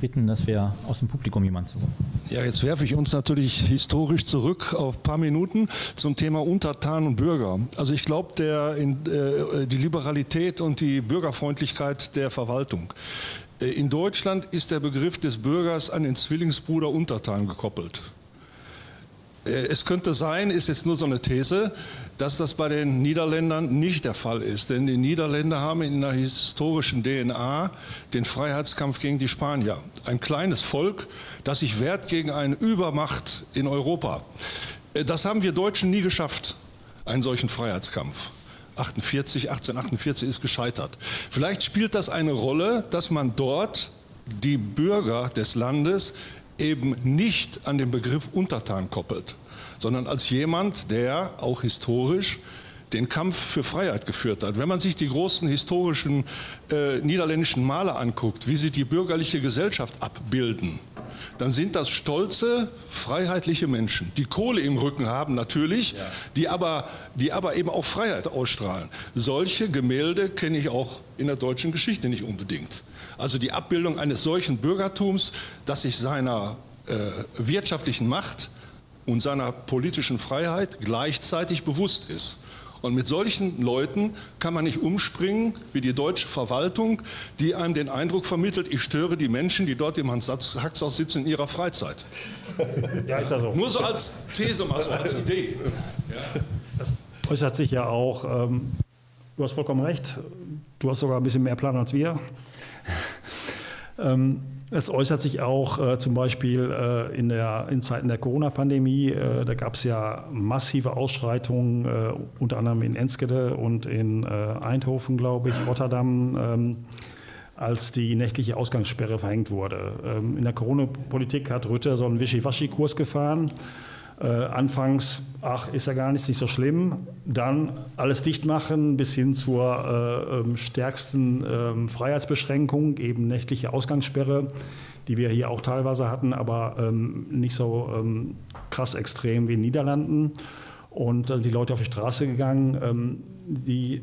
bitten, dass wir aus dem Publikum jemanden zu. Ja, jetzt werfe ich uns natürlich historisch zurück auf ein paar Minuten zum Thema Untertan und Bürger. Also ich glaube, der in, äh, die Liberalität und die Bürgerfreundlichkeit der Verwaltung. Äh, In Deutschland ist der Begriff des Bürgers an den Zwillingsbruder Untertan gekoppelt. Äh, Es könnte sein, ist jetzt nur so eine These, dass das bei den Niederländern nicht der Fall ist. Denn die Niederländer haben in der historischen DNA den Freiheitskampf gegen die Spanier. Ein kleines Volk, das sich wehrt gegen eine Übermacht in Europa. Äh, Das haben wir Deutschen nie geschafft, einen solchen Freiheitskampf. 48, 1848 ist gescheitert. Vielleicht spielt das eine Rolle, dass man dort die Bürger des Landes eben nicht an den Begriff Untertan koppelt, sondern als jemand, der auch historisch den Kampf für Freiheit geführt hat. Wenn man sich die großen historischen äh, niederländischen Maler anguckt, wie sie die bürgerliche Gesellschaft abbilden, dann sind das stolze, freiheitliche Menschen, die Kohle im Rücken haben natürlich, die, aber, die aber eben auch Freiheit ausstrahlen. Solche Gemälde kenne ich auch in der deutschen Geschichte nicht unbedingt. Also die Abbildung eines solchen Bürgertums, das sich seiner äh, wirtschaftlichen Macht und seiner politischen Freiheit gleichzeitig bewusst ist. Und mit solchen Leuten kann man nicht umspringen wie die deutsche Verwaltung, die einem den Eindruck vermittelt, ich störe die Menschen, die dort im Hans-Haxhaus sitzen, in ihrer Freizeit. Ja, ist ja so. Nur so als These, mal so als Idee. Das äußert sich ja auch, ähm, du hast vollkommen recht, du hast sogar ein bisschen mehr Plan als wir. Ähm, es äußert sich auch äh, zum Beispiel äh, in, der, in Zeiten der Corona-Pandemie. Äh, da gab es ja massive Ausschreitungen, äh, unter anderem in Enskede und in äh, Eindhoven, glaube ich, Rotterdam, ähm, als die nächtliche Ausgangssperre verhängt wurde. Ähm, in der Corona-Politik hat Rütte so einen Wischiwaschi-Kurs gefahren. Äh, anfangs, ach, ist ja gar nicht, nicht so schlimm. Dann alles dicht machen bis hin zur äh, ähm, stärksten ähm, Freiheitsbeschränkung, eben nächtliche Ausgangssperre, die wir hier auch teilweise hatten, aber ähm, nicht so ähm, krass extrem wie in den Niederlanden. Und da sind die Leute auf die Straße gegangen. Ähm, die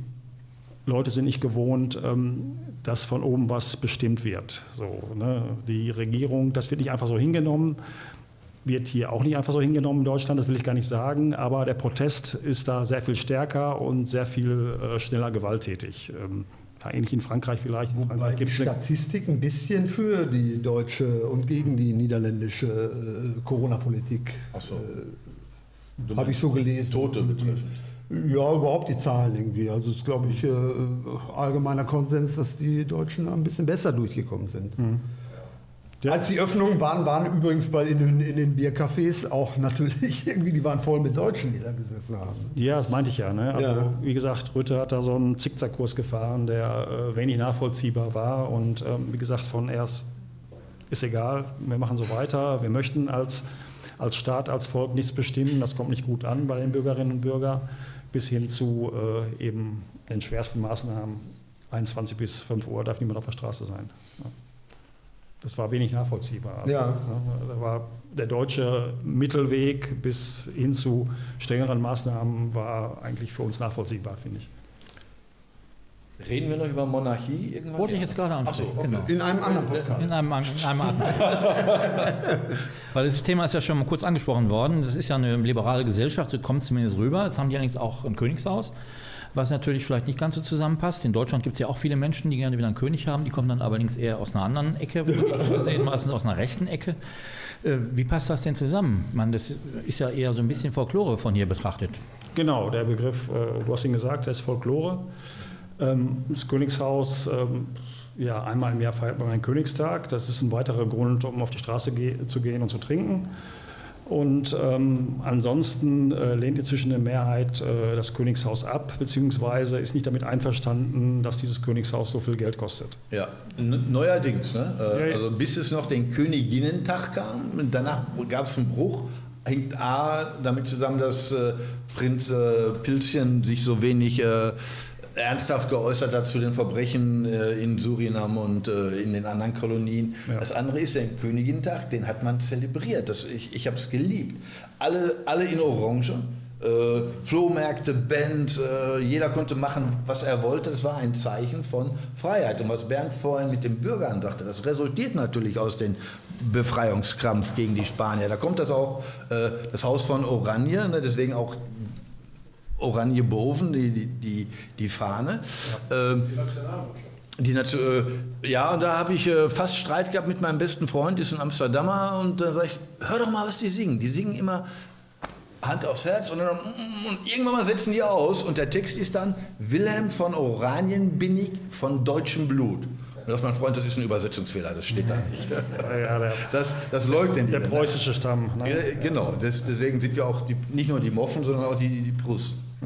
Leute sind nicht gewohnt, ähm, dass von oben was bestimmt wird. So, ne? Die Regierung, das wird nicht einfach so hingenommen wird hier auch nicht einfach so hingenommen in Deutschland, das will ich gar nicht sagen, aber der Protest ist da sehr viel stärker und sehr viel äh, schneller gewalttätig. Ähm, ähnlich in Frankreich vielleicht. In Wobei Frankreich die Statistik ein bisschen für die deutsche und gegen die niederländische äh, Corona-Politik so. äh, habe ich so gelesen. Tote betreffend. Ja, überhaupt die Zahlen irgendwie. Also es ist, glaube ich, äh, allgemeiner Konsens, dass die Deutschen ein bisschen besser durchgekommen sind. Mhm. Als die Öffnungen waren, waren übrigens bei in, den- in den Biercafés auch natürlich irgendwie, die waren voll mit Deutschen, die da gesessen haben. Ja, das meinte ich ja. Ne? Also, Ja. wie gesagt, Rütte hat da so einen Zickzackkurs gefahren, der äh, wenig nachvollziehbar war. Und ähm, wie gesagt, von erst ist egal, wir machen so weiter. Wir möchten als, als Staat, als Volk nichts bestimmen. Das kommt nicht gut an bei den Bürgerinnen und Bürgern. Bis hin zu äh, eben den schwersten Maßnahmen. 21 bis 5 Uhr darf niemand auf der Straße sein. Ja. Das war wenig nachvollziehbar. Also, Ja. ne, Da war der deutsche Mittelweg bis hin zu strengeren Maßnahmen war eigentlich für uns nachvollziehbar, finde ich. Reden wir noch über Monarchie irgendwann? Wollte ich jetzt gerade so, ansprechen. okay. Genau. In einem anderen Podcast. In einem, in einem anderen. Weil das Thema ist ja schon mal kurz angesprochen worden. Das ist ja eine liberale Gesellschaft, so kommt es zumindest rüber. Jetzt haben die allerdings auch ein Königshaus, was natürlich vielleicht nicht ganz so zusammenpasst. In Deutschland gibt es ja auch viele Menschen, die gerne wieder einen König haben. Die kommen dann allerdings eher aus einer anderen Ecke, würde ich schon sehen, meistens aus einer rechten Ecke. Äh, Wie passt das denn zusammen? Man, das ist ja eher so ein bisschen Folklore von hier betrachtet. Genau, der Begriff, äh, du hast ihn gesagt, der ist Folklore. Ähm, Das Königshaus, ähm, ja, einmal im Jahr feiert man einen Königstag. Das ist ein weiterer Grund, um auf die Straße zu gehen und zu trinken. Und ähm, ansonsten äh, lehnt inzwischen eine Mehrheit äh, das Königshaus ab, beziehungsweise ist nicht damit einverstanden, dass dieses Königshaus so viel Geld kostet. Ja, neuerdings. Ne? Äh. Also bis es noch den Königinnentag kam, danach gab es einen Bruch, hängt A damit zusammen, dass äh, Prinz äh, Pilzchen sich so wenig äh, ernsthaft geäußert hat zu den Verbrechen äh, in Surinam und äh, in den anderen Kolonien. Ja. Das andere ist der Königinnentag, den hat man zelebriert. Das, ich ich habe es geliebt. Alle, alle in Orange. Äh, Flohmärkte, Band, äh, jeder konnte machen, was er wollte. Das war ein Zeichen von Freiheit. Und was Bernd vorhin mit den Bürgern sagte, das resultiert natürlich aus dem Befreiungskampf gegen die Spanier. Da kommt das auch, äh, das Haus von Oranje, ne, deswegen auch Oranje Boven, die, die, die, die Fahne. Ähm, die Nation, äh, ja, und da habe ich äh, fast Streit gehabt mit meinem besten Freund, ist ein Amsterdamer, und dann sage ich, hör doch mal, was die singen. Die singen immer Hand aufs Herz und, dann, und irgendwann mal setzen die aus und der Text ist dann Wilhelm von Oranien bin ich von deutschem Blut. Und das, mein Freund, das ist ein Übersetzungsfehler, das steht da nicht. Ja, der, Das, das leugnen die. der preußische Stamm. Ne? Ja, Genau, das, deswegen sind wir auch die, nicht nur die Moffen, sondern auch die, die, die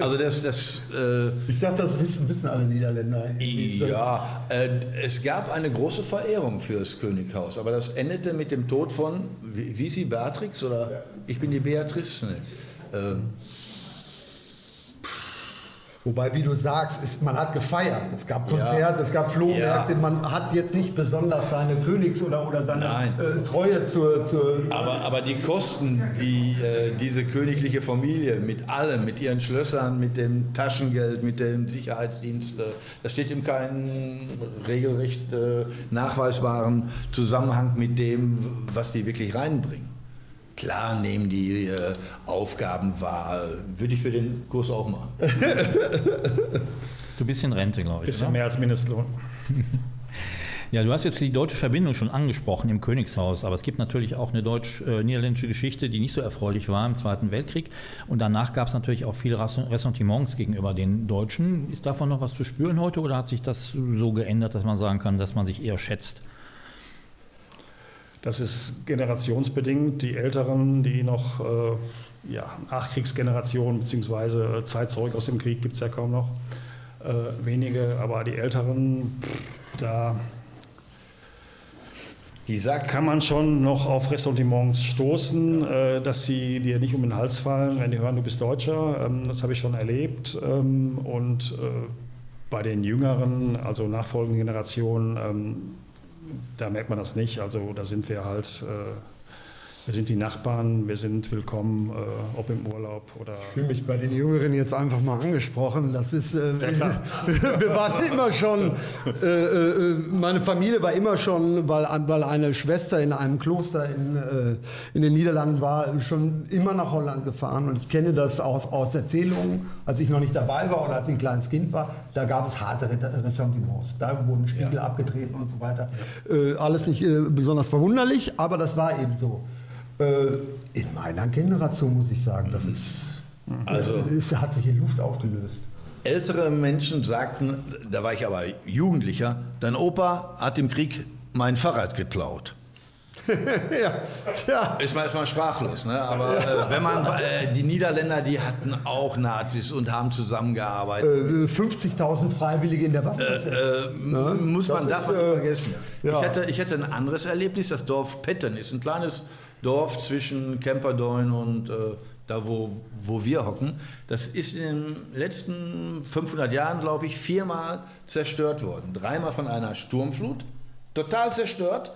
Also das, das äh, Ich dachte, das wissen, wissen alle Niederländer. ja, äh, es gab eine große Verehrung für das Könighaus, aber das endete mit dem Tod von, wie, wie ist sie, Beatrix oder ich bin die Beatrice? Nee. Ähm, Wobei, wie du sagst, ist, man hat gefeiert. Es gab Ja. Konzerte, es gab Flohmärkte. Ja. Man hat jetzt nicht besonders seine Königs- oder, oder seine äh, Treue zur, zur aber, aber die Kosten, die äh, diese königliche Familie mit allem, mit ihren Schlössern, mit dem Taschengeld, mit dem Sicherheitsdienst, äh, das steht in keinem regelrecht äh, nachweisbaren Zusammenhang mit dem, was die wirklich reinbringen. Klar nehmen die äh, Aufgaben wahr. Würde ich für den Kurs auch machen. Du bist in Rente, glaube ich. Bisschen oder? mehr als Mindestlohn. Ja, du hast jetzt die deutsche Verbindung schon angesprochen im Königshaus, aber es gibt natürlich auch eine deutsch-niederländische Geschichte, die nicht so erfreulich war im Zweiten Weltkrieg. Und danach gab es natürlich auch viele Ressentiments gegenüber den Deutschen. Ist davon noch was zu spüren heute oder hat sich das so geändert, dass man sagen kann, dass man sich eher schätzt? Das ist generationsbedingt. Die Älteren, die noch äh, ja, Nachkriegsgeneration bzw. Zeitzeugen aus dem Krieg gibt es ja kaum noch. Äh, wenige, aber die Älteren, da kann man schon noch auf Ressentiments stoßen, äh, dass sie dir nicht um den Hals fallen, wenn die hören, du bist Deutscher. Ähm, das habe ich schon erlebt. Ähm, und äh, bei den Jüngeren, also nachfolgenden Generationen, ähm, da merkt man das nicht. Also da sind wir halt, äh, wir sind die Nachbarn, wir sind willkommen, äh, ob im Urlaub oder. Ich fühle mich bei den Jüngeren jetzt einfach mal angesprochen. Das ist, äh, klar. wir waren immer schon, äh, äh, meine Familie war immer schon, weil, weil eine Schwester in einem Kloster in, äh, in den Niederlanden war, schon immer nach Holland gefahren. Und ich kenne das aus, aus Erzählungen, als ich noch nicht dabei war oder als ich ein kleines Kind war. Da gab es harte Re- Ressentiments. Da wurden Spiegel abgetreten und so weiter. Äh, alles nicht besonders verwunderlich, aber das war eben so. Äh, in meiner Generation muss ich sagen, das ist. Also- es hat sich in Luft aufgelöst. ältere Menschen sagten, da war ich aber Jugendlicher, dein Opa hat im Krieg mein Fahrrad geklaut. ja, ja. Ist man erstmal sprachlos, ne? aber äh, wenn man, äh, die Niederländer, die hatten auch Nazis und haben zusammengearbeitet. Äh, 50.000 Freiwillige in der Waffen. Äh, muss man Das davon ist, nicht äh, vergessen. ja. Ich, hatte, ich hatte ein anderes Erlebnis, das Dorf Petten ist ein kleines Dorf zwischen Camperdoin und äh, da, wo, wo wir hocken. Das ist in den letzten 500 Jahren, glaube ich, viermal zerstört worden. Dreimal von einer Sturmflut, total zerstört.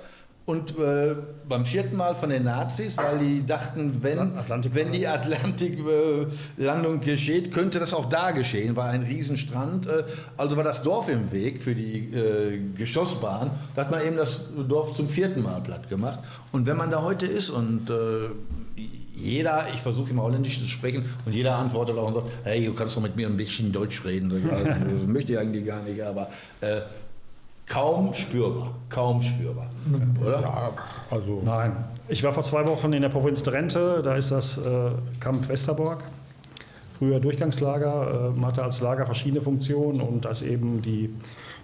Und äh, beim vierten Mal von den Nazis, weil die dachten, wenn, Atlantik- wenn die Atlantiklandung geschieht, könnte das auch da geschehen. War ein Riesenstrand. Äh, also war das Dorf im Weg für die äh, Geschossbahn. Da hat man eben das Dorf zum vierten Mal platt gemacht. Und wenn man da heute ist und äh, jeder, ich versuche immer Holländisch zu sprechen und jeder antwortet auch und sagt, hey, du kannst doch mit mir ein bisschen Deutsch reden. Das möchte ich eigentlich gar nicht, aber äh, kaum spürbar, kaum spürbar, oder? also. Nein. Ich war vor zwei Wochen in der Provinz Drenthe, da ist das äh, Camp Westerbork. Früher Durchgangslager, äh, hatte als Lager verschiedene Funktionen und als eben die,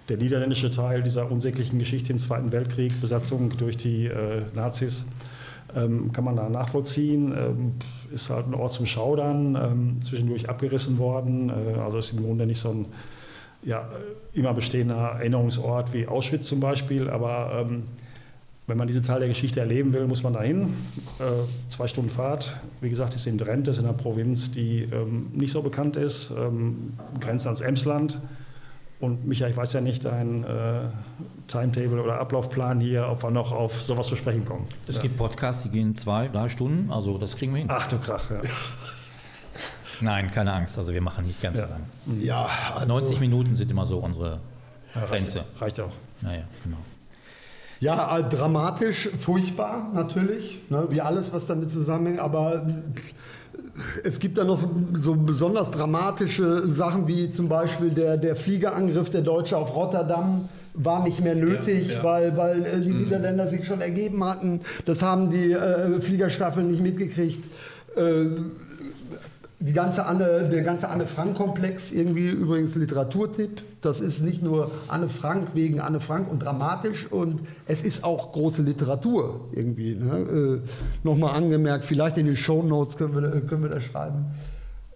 der niederländische Teil dieser unsäglichen Geschichte im Zweiten Weltkrieg, Besatzung durch die äh, Nazis, ähm, kann man da nachvollziehen. Ähm, ist halt ein Ort zum Schaudern, ähm, zwischendurch abgerissen worden. Äh, also ist im Grunde nicht so ein ja, immer bestehender Erinnerungsort wie Auschwitz zum Beispiel, aber ähm, wenn man diesen Teil der Geschichte erleben will, muss man dahin. Äh, zwei Stunden Fahrt. Wie gesagt, ist in Drenthe, ist in einer Provinz, die ähm, nicht so bekannt ist, ähm, grenzt ans Emsland. Und Michael, ich weiß ja nicht dein äh, Timetable oder Ablaufplan hier, ob wir noch auf sowas zu sprechen kommen. Es gibt Podcasts, die gehen zwei, drei Stunden, also das kriegen wir hin. Ach du Krach, ja. Nein, keine Angst, also wir machen nicht ganz Ja. so lang. Ja, also, 90 Minuten sind immer so unsere Ja, Grenze. reicht, reicht auch. Naja, genau. ja äh, dramatisch, furchtbar natürlich, ne, wie alles, was damit zusammenhängt, aber äh, es gibt da noch so besonders dramatische Sachen wie zum Beispiel der, der Fliegerangriff der Deutsche auf Rotterdam war nicht mehr nötig, Ja, ja. weil, weil äh, die Niederländer sich schon ergeben hatten. Das haben die äh, Fliegerstaffeln nicht mitgekriegt. Äh, die ganze Anne, der ganze Anne Frank-Komplex, irgendwie übrigens Literaturtipp. Das ist nicht nur Anne Frank wegen Anne Frank und dramatisch und es ist auch große Literatur irgendwie. Ne? Äh, Nochmal angemerkt, vielleicht in den Shownotes können wir, können wir das schreiben.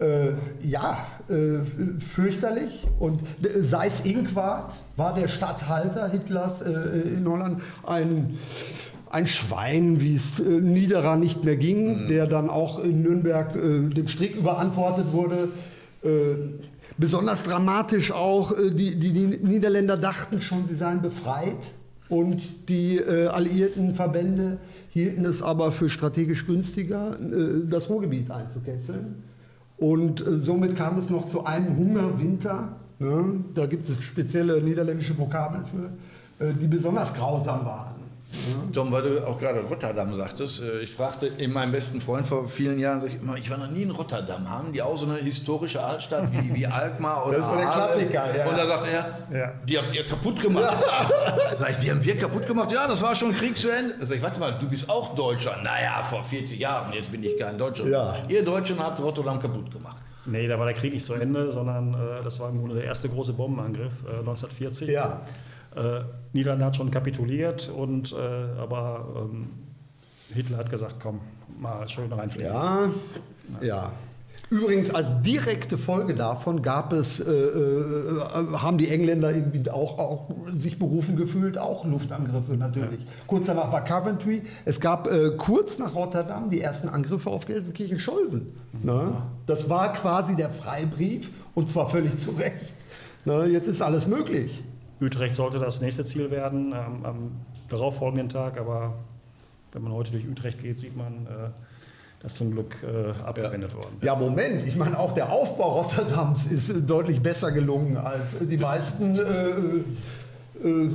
Äh, ja, äh, fürchterlich. Und äh, Seyß Inquart war der Statthalter Hitlers äh, in Holland. Ein, ein Schwein, wie es äh, Niederer nicht mehr ging, der dann auch in Nürnberg äh, dem Strick überantwortet wurde. Äh, besonders dramatisch auch, äh, die, die, die Niederländer dachten schon, sie seien befreit. Und die äh, alliierten Verbände hielten es aber für strategisch günstiger, äh, das Ruhrgebiet einzukesseln. Und somit kam es noch zu einem Hungerwinter. Ne? Da gibt es spezielle niederländische Vokabeln für, die besonders grausam waren. Tom, weil du auch gerade Rotterdam sagtest, äh, ich fragte in meinem besten Freund vor vielen Jahren, sag ich, immer, ich war noch nie in Rotterdam. Haben die auch so eine historische Altstadt wie, wie Alkmaar oder Das ist so der? Klassiker, ja. Und da sagt er, Ja. die habt ihr kaputt gemacht. Sag ich, die haben wir kaputt gemacht? Ja, das war schon Krieg zu Ende. Sag ich, warte mal, du bist auch Deutscher. Naja, vor 40 Jahren, jetzt bin ich kein Deutscher. Ja. Ihr Deutschen habt Rotterdam kaputt gemacht. Nee, da war der Krieg nicht zu Ende, sondern äh, das war im Grunde der erste große Bombenangriff äh, 1940. Ja. Äh, Niederlande hat schon kapituliert, und, äh, aber ähm, Hitler hat gesagt, komm, mal schön reinfliegen. Ja, ja. Übrigens, als direkte Folge davon gab es, äh, äh, haben die Engländer irgendwie auch, auch sich berufen gefühlt, auch Luftangriffe natürlich. Kurz danach war Coventry. Es gab äh, kurz nach Rotterdam die ersten Angriffe auf Gelsenkirchen-Scholven. Ne? Das war quasi der Freibrief und zwar völlig zu Recht. Ne? Jetzt ist alles möglich. Utrecht sollte das nächste Ziel werden ähm, am darauffolgenden Tag, aber wenn man heute durch Utrecht geht, sieht man, äh, dass zum Glück äh, abgewendet worden. Ja, Moment. Ich meine, auch der Aufbau Rotterdams ist äh, deutlich besser gelungen als äh, die meisten äh, äh,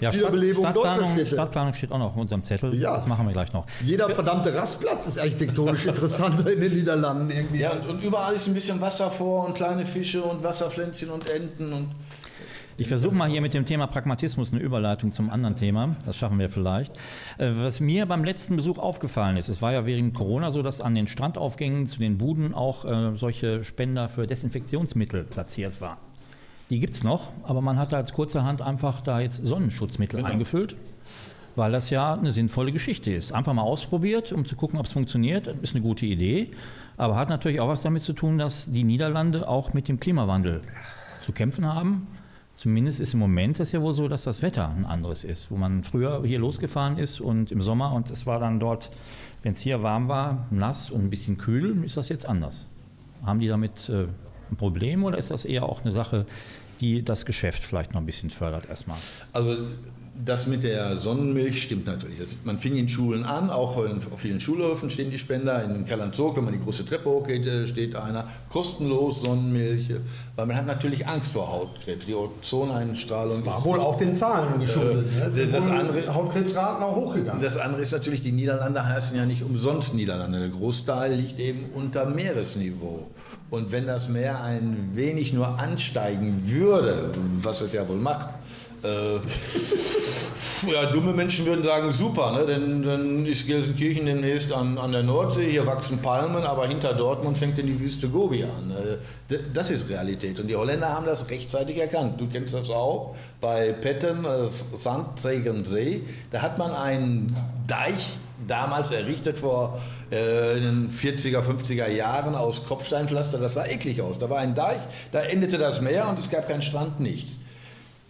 Ja, Stadt, Stadtplanung. Stadtplanung steht auch noch auf unserem Zettel. Ja. Das machen wir gleich noch. Jeder verdammte Rastplatz ist architektonisch interessanter in den Niederlanden irgendwie. Ja, und, und überall ist ein bisschen Wasser vor und kleine Fische und Wasserpflänzchen und Enten und Ich versuche mal hier mit dem Thema Pragmatismus eine Überleitung zum anderen Thema. Das schaffen wir vielleicht. Äh, Was mir beim letzten Besuch aufgefallen ist, es war ja während Corona so, dass an den Strandaufgängen zu den Buden auch äh, solche Spender für Desinfektionsmittel platziert waren. Die gibt es noch, aber man hat als kurzerhand einfach da jetzt Sonnenschutzmittel eingefüllt, weil das ja eine sinnvolle Geschichte ist. Einfach mal ausprobiert, um zu gucken, ob es funktioniert, ist eine gute Idee, aber hat natürlich auch was damit zu tun, dass die Niederlande auch mit dem Klimawandel zu kämpfen haben. Zumindest ist im Moment es ja wohl so, dass das Wetter ein anderes ist, wo man früher hier losgefahren ist und im Sommer und es war dann dort, wenn es hier warm war, nass und ein bisschen kühl, ist das jetzt anders. Haben die damit äh, ein Problem oder ist das eher auch eine Sache, die das Geschäft vielleicht noch ein bisschen fördert erstmal? Also das mit der Sonnenmilch stimmt natürlich. Das, man fing in Schulen an, auch in, auf vielen Schulhöfen stehen die Spender. In Kalanzog, wenn man die große Treppe hochgeht, äh, steht einer. Kostenlos Sonnenmilch, äh, weil man hat natürlich Angst vor Hautkrebs. Die Ozoneinstrahlung War ist wohl auch den Zahlen geschuldet. Äh, ne? Sind das andere- Hautkrebsraten auch hochgegangen. Das andere ist natürlich, die Niederlande heißen ja nicht umsonst Niederlande. Der Großteil liegt eben unter Meeresniveau. Und wenn das Meer ein wenig nur ansteigen würde, was es ja wohl macht, äh, ja, dumme Menschen würden sagen, super, ne? denn dann ist Gelsenkirchen demnächst an, an der Nordsee, hier wachsen Palmen, aber hinter Dortmund fängt dann die Wüste Gobi an. D- Das ist Realität und die Holländer haben das rechtzeitig erkannt. Du kennst das auch bei Petten, äh, Sandträgensee, da hat man einen Deich damals errichtet vor äh, in den 40er, 50er Jahren aus Kopfsteinpflaster, das sah eklig aus. Da war ein Deich, da endete das Meer und es gab keinen Strand, nichts.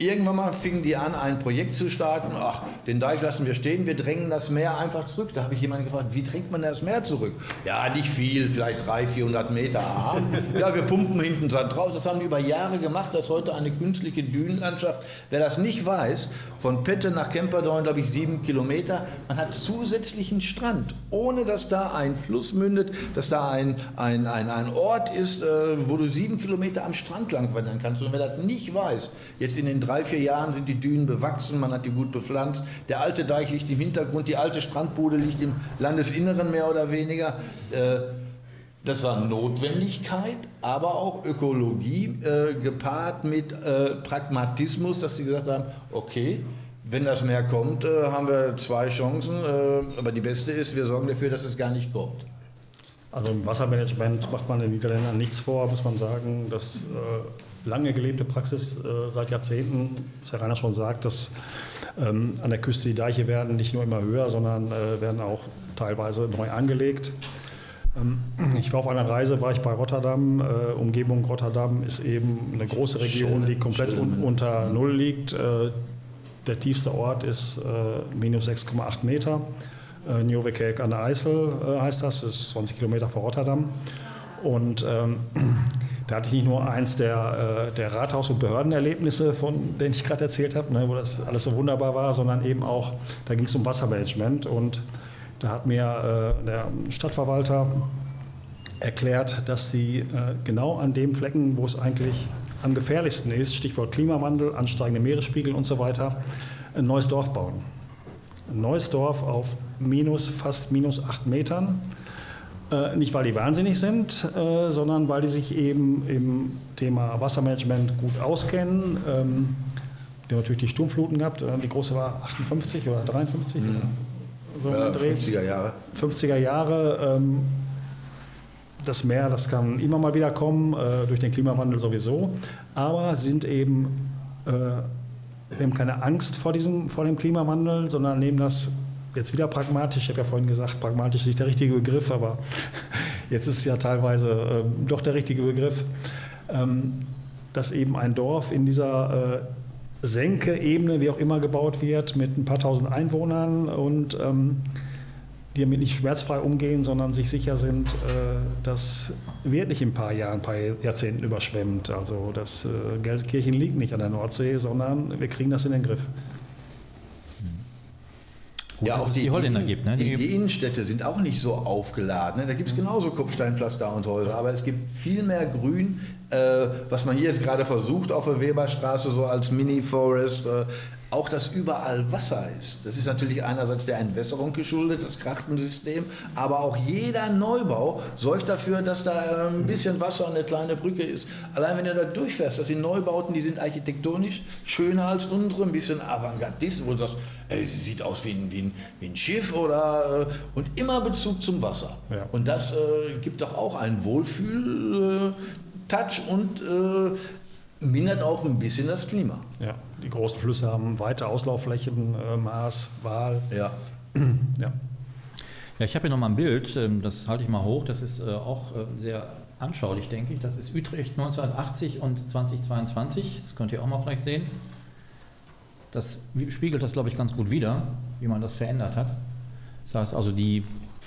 Irgendwann mal fingen die an, ein Projekt zu starten. Ach, den Deich lassen wir stehen, wir drängen das Meer einfach zurück. Da habe ich jemanden gefragt, wie drängt man das Meer zurück? Ja, nicht viel, vielleicht 300, 400 Meter. Aha. Ja, wir pumpen hinten Sand raus. Das haben die über Jahre gemacht. Das ist heute eine künstliche Dünenlandschaft. Wer das nicht weiß, von Pette nach Kemperdorn, glaube ich, sieben Kilometer. Man hat zusätzlichen Strand, ohne dass da ein Fluss mündet, dass da ein, ein, ein, ein Ort ist, äh, wo du sieben Kilometer am Strand lang wandern kannst. Und wer das nicht weiß, jetzt in den drei, vier Jahren sind die Dünen bewachsen, man hat die gut bepflanzt. Der alte Deich liegt im Hintergrund, die alte Strandbude liegt im Landesinneren mehr oder weniger. Äh, das war Notwendigkeit, aber auch Ökologie äh, gepaart mit äh, Pragmatismus, dass sie gesagt haben, okay, wenn das Meer kommt, haben wir zwei Chancen, aber die beste ist, wir sorgen dafür, dass es gar nicht kommt. Also im Wassermanagement macht man den Niederländern nichts vor, muss man sagen. Das äh, lange gelebte Praxis äh, seit Jahrzehnten, was Herr Rainer schon sagt, dass ähm, an der Küste die Deiche werden nicht nur immer höher, sondern äh, werden auch teilweise neu angelegt. Ähm, ich war auf einer Reise, war ich bei Rotterdam. Äh, Umgebung Rotterdam ist eben eine große Region, die komplett un unter Null liegt. Äh, der tiefste Ort ist äh, minus 6,8 Meter. Äh, Nieuwekerk an der Eifel äh, heißt das, das ist 20 Kilometer vor Rotterdam. Und ähm, da hatte ich nicht nur eins der, äh, der Rathaus- und Behördenerlebnisse, von denen ich gerade erzählt habe, ne, wo das alles so wunderbar war, sondern eben auch, da ging es um Wassermanagement. Und da hat mir äh, der Stadtverwalter erklärt, dass sie äh, genau an dem Flecken, wo es eigentlich am gefährlichsten ist, Stichwort Klimawandel, ansteigende Meeresspiegel und so weiter, ein neues Dorf bauen. Ein neues Dorf auf minus, fast minus acht Metern. Äh, nicht, weil die wahnsinnig sind, äh, sondern weil die sich eben im Thema Wassermanagement gut auskennen. Ähm, die haben natürlich die Sturmfluten gehabt. Äh, die große war 58 oder 53. Mhm. So ja, 50er Jahre. 50er Jahre. Ähm, das Meer, das kann immer mal wieder kommen, äh, durch den Klimawandel sowieso. Aber sind eben, äh, wir haben keine Angst vor, diesem, vor dem Klimawandel, sondern nehmen das jetzt wieder pragmatisch. Ich habe ja vorhin gesagt, pragmatisch ist nicht der richtige Begriff, aber jetzt ist es ja teilweise äh, doch der richtige Begriff, ähm, dass eben ein Dorf in dieser äh, Senke, Ebene, wie auch immer gebaut wird, mit ein paar tausend Einwohnern und ähm, die damit nicht schmerzfrei umgehen, sondern sich sicher sind, äh, das wird nicht in ein paar Jahren, ein paar Jahrzehnten überschwemmt. Also das äh, Gelsenkirchen liegt nicht an der Nordsee, sondern wir kriegen das in den Griff. Ja, auch die, die Holländer gibt. Ne? Die, die, Innenstädte sind auch nicht so aufgeladen. Ne? Da gibt es genauso Kopfsteinpflaster und Häuser, aber es gibt viel mehr Grün, äh, was man hier jetzt gerade versucht auf der Weberstraße so als Mini-Forest. Äh, auch dass überall Wasser ist. Das ist natürlich einerseits der Entwässerung geschuldet, das Krachtensystem, aber auch jeder Neubau sorgt dafür, dass da ähm, ein bisschen Wasser und eine kleine Brücke ist. Allein wenn du da durchfährst, das sind Neubauten, die sind architektonisch schöner als unsere, ein bisschen avantgardist, wo du sagst, ey, sie sieht aus wie ein, wie ein, wie ein Schiff oder äh, und immer Bezug zum Wasser. Ja. Und das äh, gibt doch auch einen Wohlfühl. Touch und äh, mindert auch ein bisschen das Klima. Ja, die großen Flüsse haben weite Auslaufflächen, äh, Maas, Waal. Ja. ja. Ja, ich habe hier nochmal ein Bild, ähm, das halte ich mal hoch, das ist äh, auch äh, sehr anschaulich, denke ich. Das ist Utrecht 1980 und 2022, das könnt ihr auch mal vielleicht sehen. Das spiegelt das, glaube ich, ganz gut wider, wie man das verändert hat. Das heißt also, die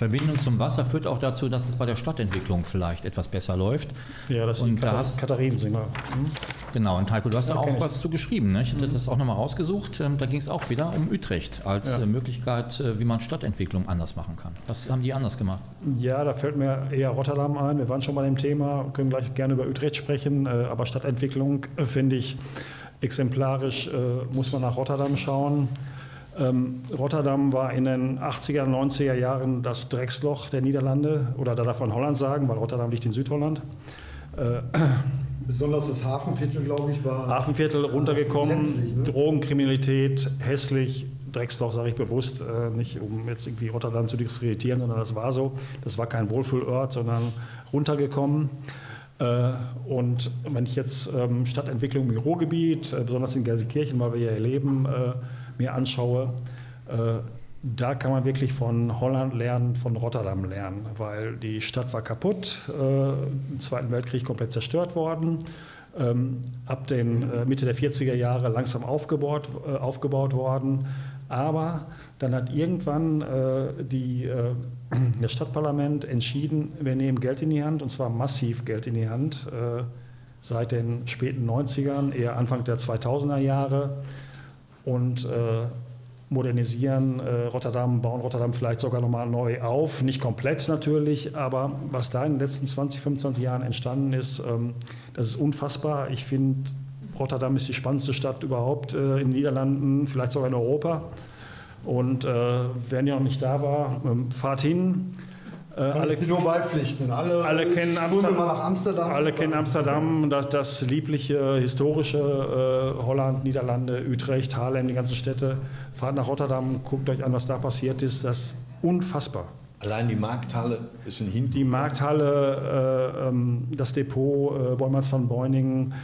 Verbindung zum Wasser führt auch dazu, dass es bei der Stadtentwicklung vielleicht etwas besser läuft. Ja, das ist und Katha hast, Katharinensinger. Hm? Genau, und Heiko, du hast ja, da auch was zu geschrieben. Ne? Ich hatte mhm. das auch nochmal rausgesucht. Ähm, da ging es auch wieder um Utrecht als ja. Äh, Möglichkeit, äh, wie man Stadtentwicklung anders machen kann. Was haben die anders gemacht? Ja, da fällt mir eher Rotterdam ein. Wir waren schon bei dem Thema, können gleich gerne über Utrecht sprechen. Äh, aber Stadtentwicklung finde ich exemplarisch, muss man nach Rotterdam schauen. Ähm, Rotterdam war in den 80er, 90er Jahren das Drecksloch der Niederlande oder da darf man Holland sagen, weil Rotterdam liegt in Südholland. Äh, Besonders das Hafenviertel, glaube ich, war. Hafenviertel runtergekommen, ne? Drogenkriminalität, hässlich, Drecksloch sage ich bewusst, äh, nicht um jetzt irgendwie Rotterdam zu diskreditieren, sondern das war so. Das war kein Wohlfühlort, sondern runtergekommen. Äh, und wenn ich jetzt ähm, Stadtentwicklung im Ruhrgebiet, äh, besonders in Gelsenkirchen, weil wir hier leben, äh, mir anschaue, äh, da kann man wirklich von Holland lernen, von Rotterdam lernen, weil die Stadt war kaputt, äh, im Zweiten Weltkrieg komplett zerstört worden, ähm, ab den äh, Mitte der 40er Jahre langsam aufgebaut, äh, aufgebaut worden, aber dann hat irgendwann äh, die, äh, das Stadtparlament entschieden, wir nehmen Geld in die Hand, und zwar massiv Geld in die Hand, seit den späten 90ern, eher Anfang der 2000er Jahre und äh, modernisieren äh, Rotterdam, bauen Rotterdam vielleicht sogar nochmal neu auf. Nicht komplett natürlich, aber was da in den letzten 20, 25 Jahren entstanden ist, ähm, das ist unfassbar. Ich finde, Rotterdam ist die spannendste Stadt überhaupt äh, in den Niederlanden, vielleicht sogar in Europa. Und äh, wer noch nicht da war, ähm, fahrt hin. Äh, alle, nur beipflichten. Alle, alle kennen Amsterdam. Amsterdam. Alle kennen Amsterdam, das, das liebliche, historische äh, Holland, Niederlande, Utrecht, Haarlem, die ganzen Städte. Fahrt nach Rotterdam, guckt euch an, was da passiert ist. Das ist unfassbar. Allein die Markthalle ist ein Hintergrund. Die Markthalle, äh, ähm, das Depot äh, Bollmanns von Beuningen äh,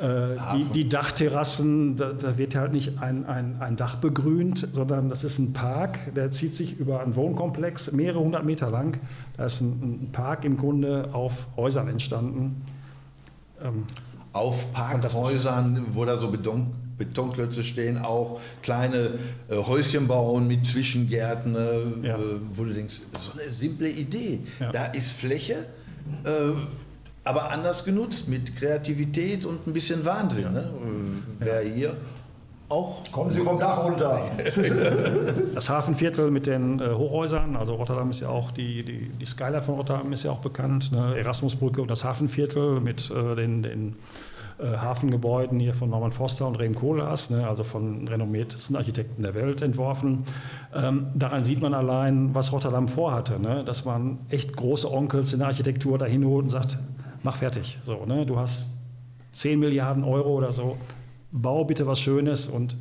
die, die, Dachterrassen, da, da, wird halt nicht ein, ein, ein, Dach begrünt, sondern das ist ein Park, der zieht sich über einen Wohnkomplex, mehrere hundert Meter lang. Da ist ein, ein Park im Grunde auf Häusern entstanden. Ähm, auf Parkhäusern, wo da so Beton, Betonklötze stehen, auch kleine äh, Häuschen bauen mit Zwischengärten, äh, ja. wo du denkst, so eine simple Idee. Ja. Da ist Fläche. Äh, aber anders genutzt, mit Kreativität und ein bisschen Wahnsinn. Ne? Wer hier auch. Kommen Sie vom Dach runter. Das Hafenviertel mit den äh, Hochhäusern, also Rotterdam ist ja auch, die, die, die Skyline von Rotterdam ist ja auch bekannt, ne? Erasmusbrücke und das Hafenviertel mit äh, den, den äh, Hafengebäuden hier von Norman Foster und Rehm Koolhaas, ne, also von renommiertesten Architekten der Welt entworfen. Ähm, daran sieht man allein, was Rotterdam vorhatte, ne, dass man echt große Onkels in der Architektur dahin holt und sagt, mach fertig. So, ne, du hast 10 Milliarden Euro oder so, bau bitte was Schönes und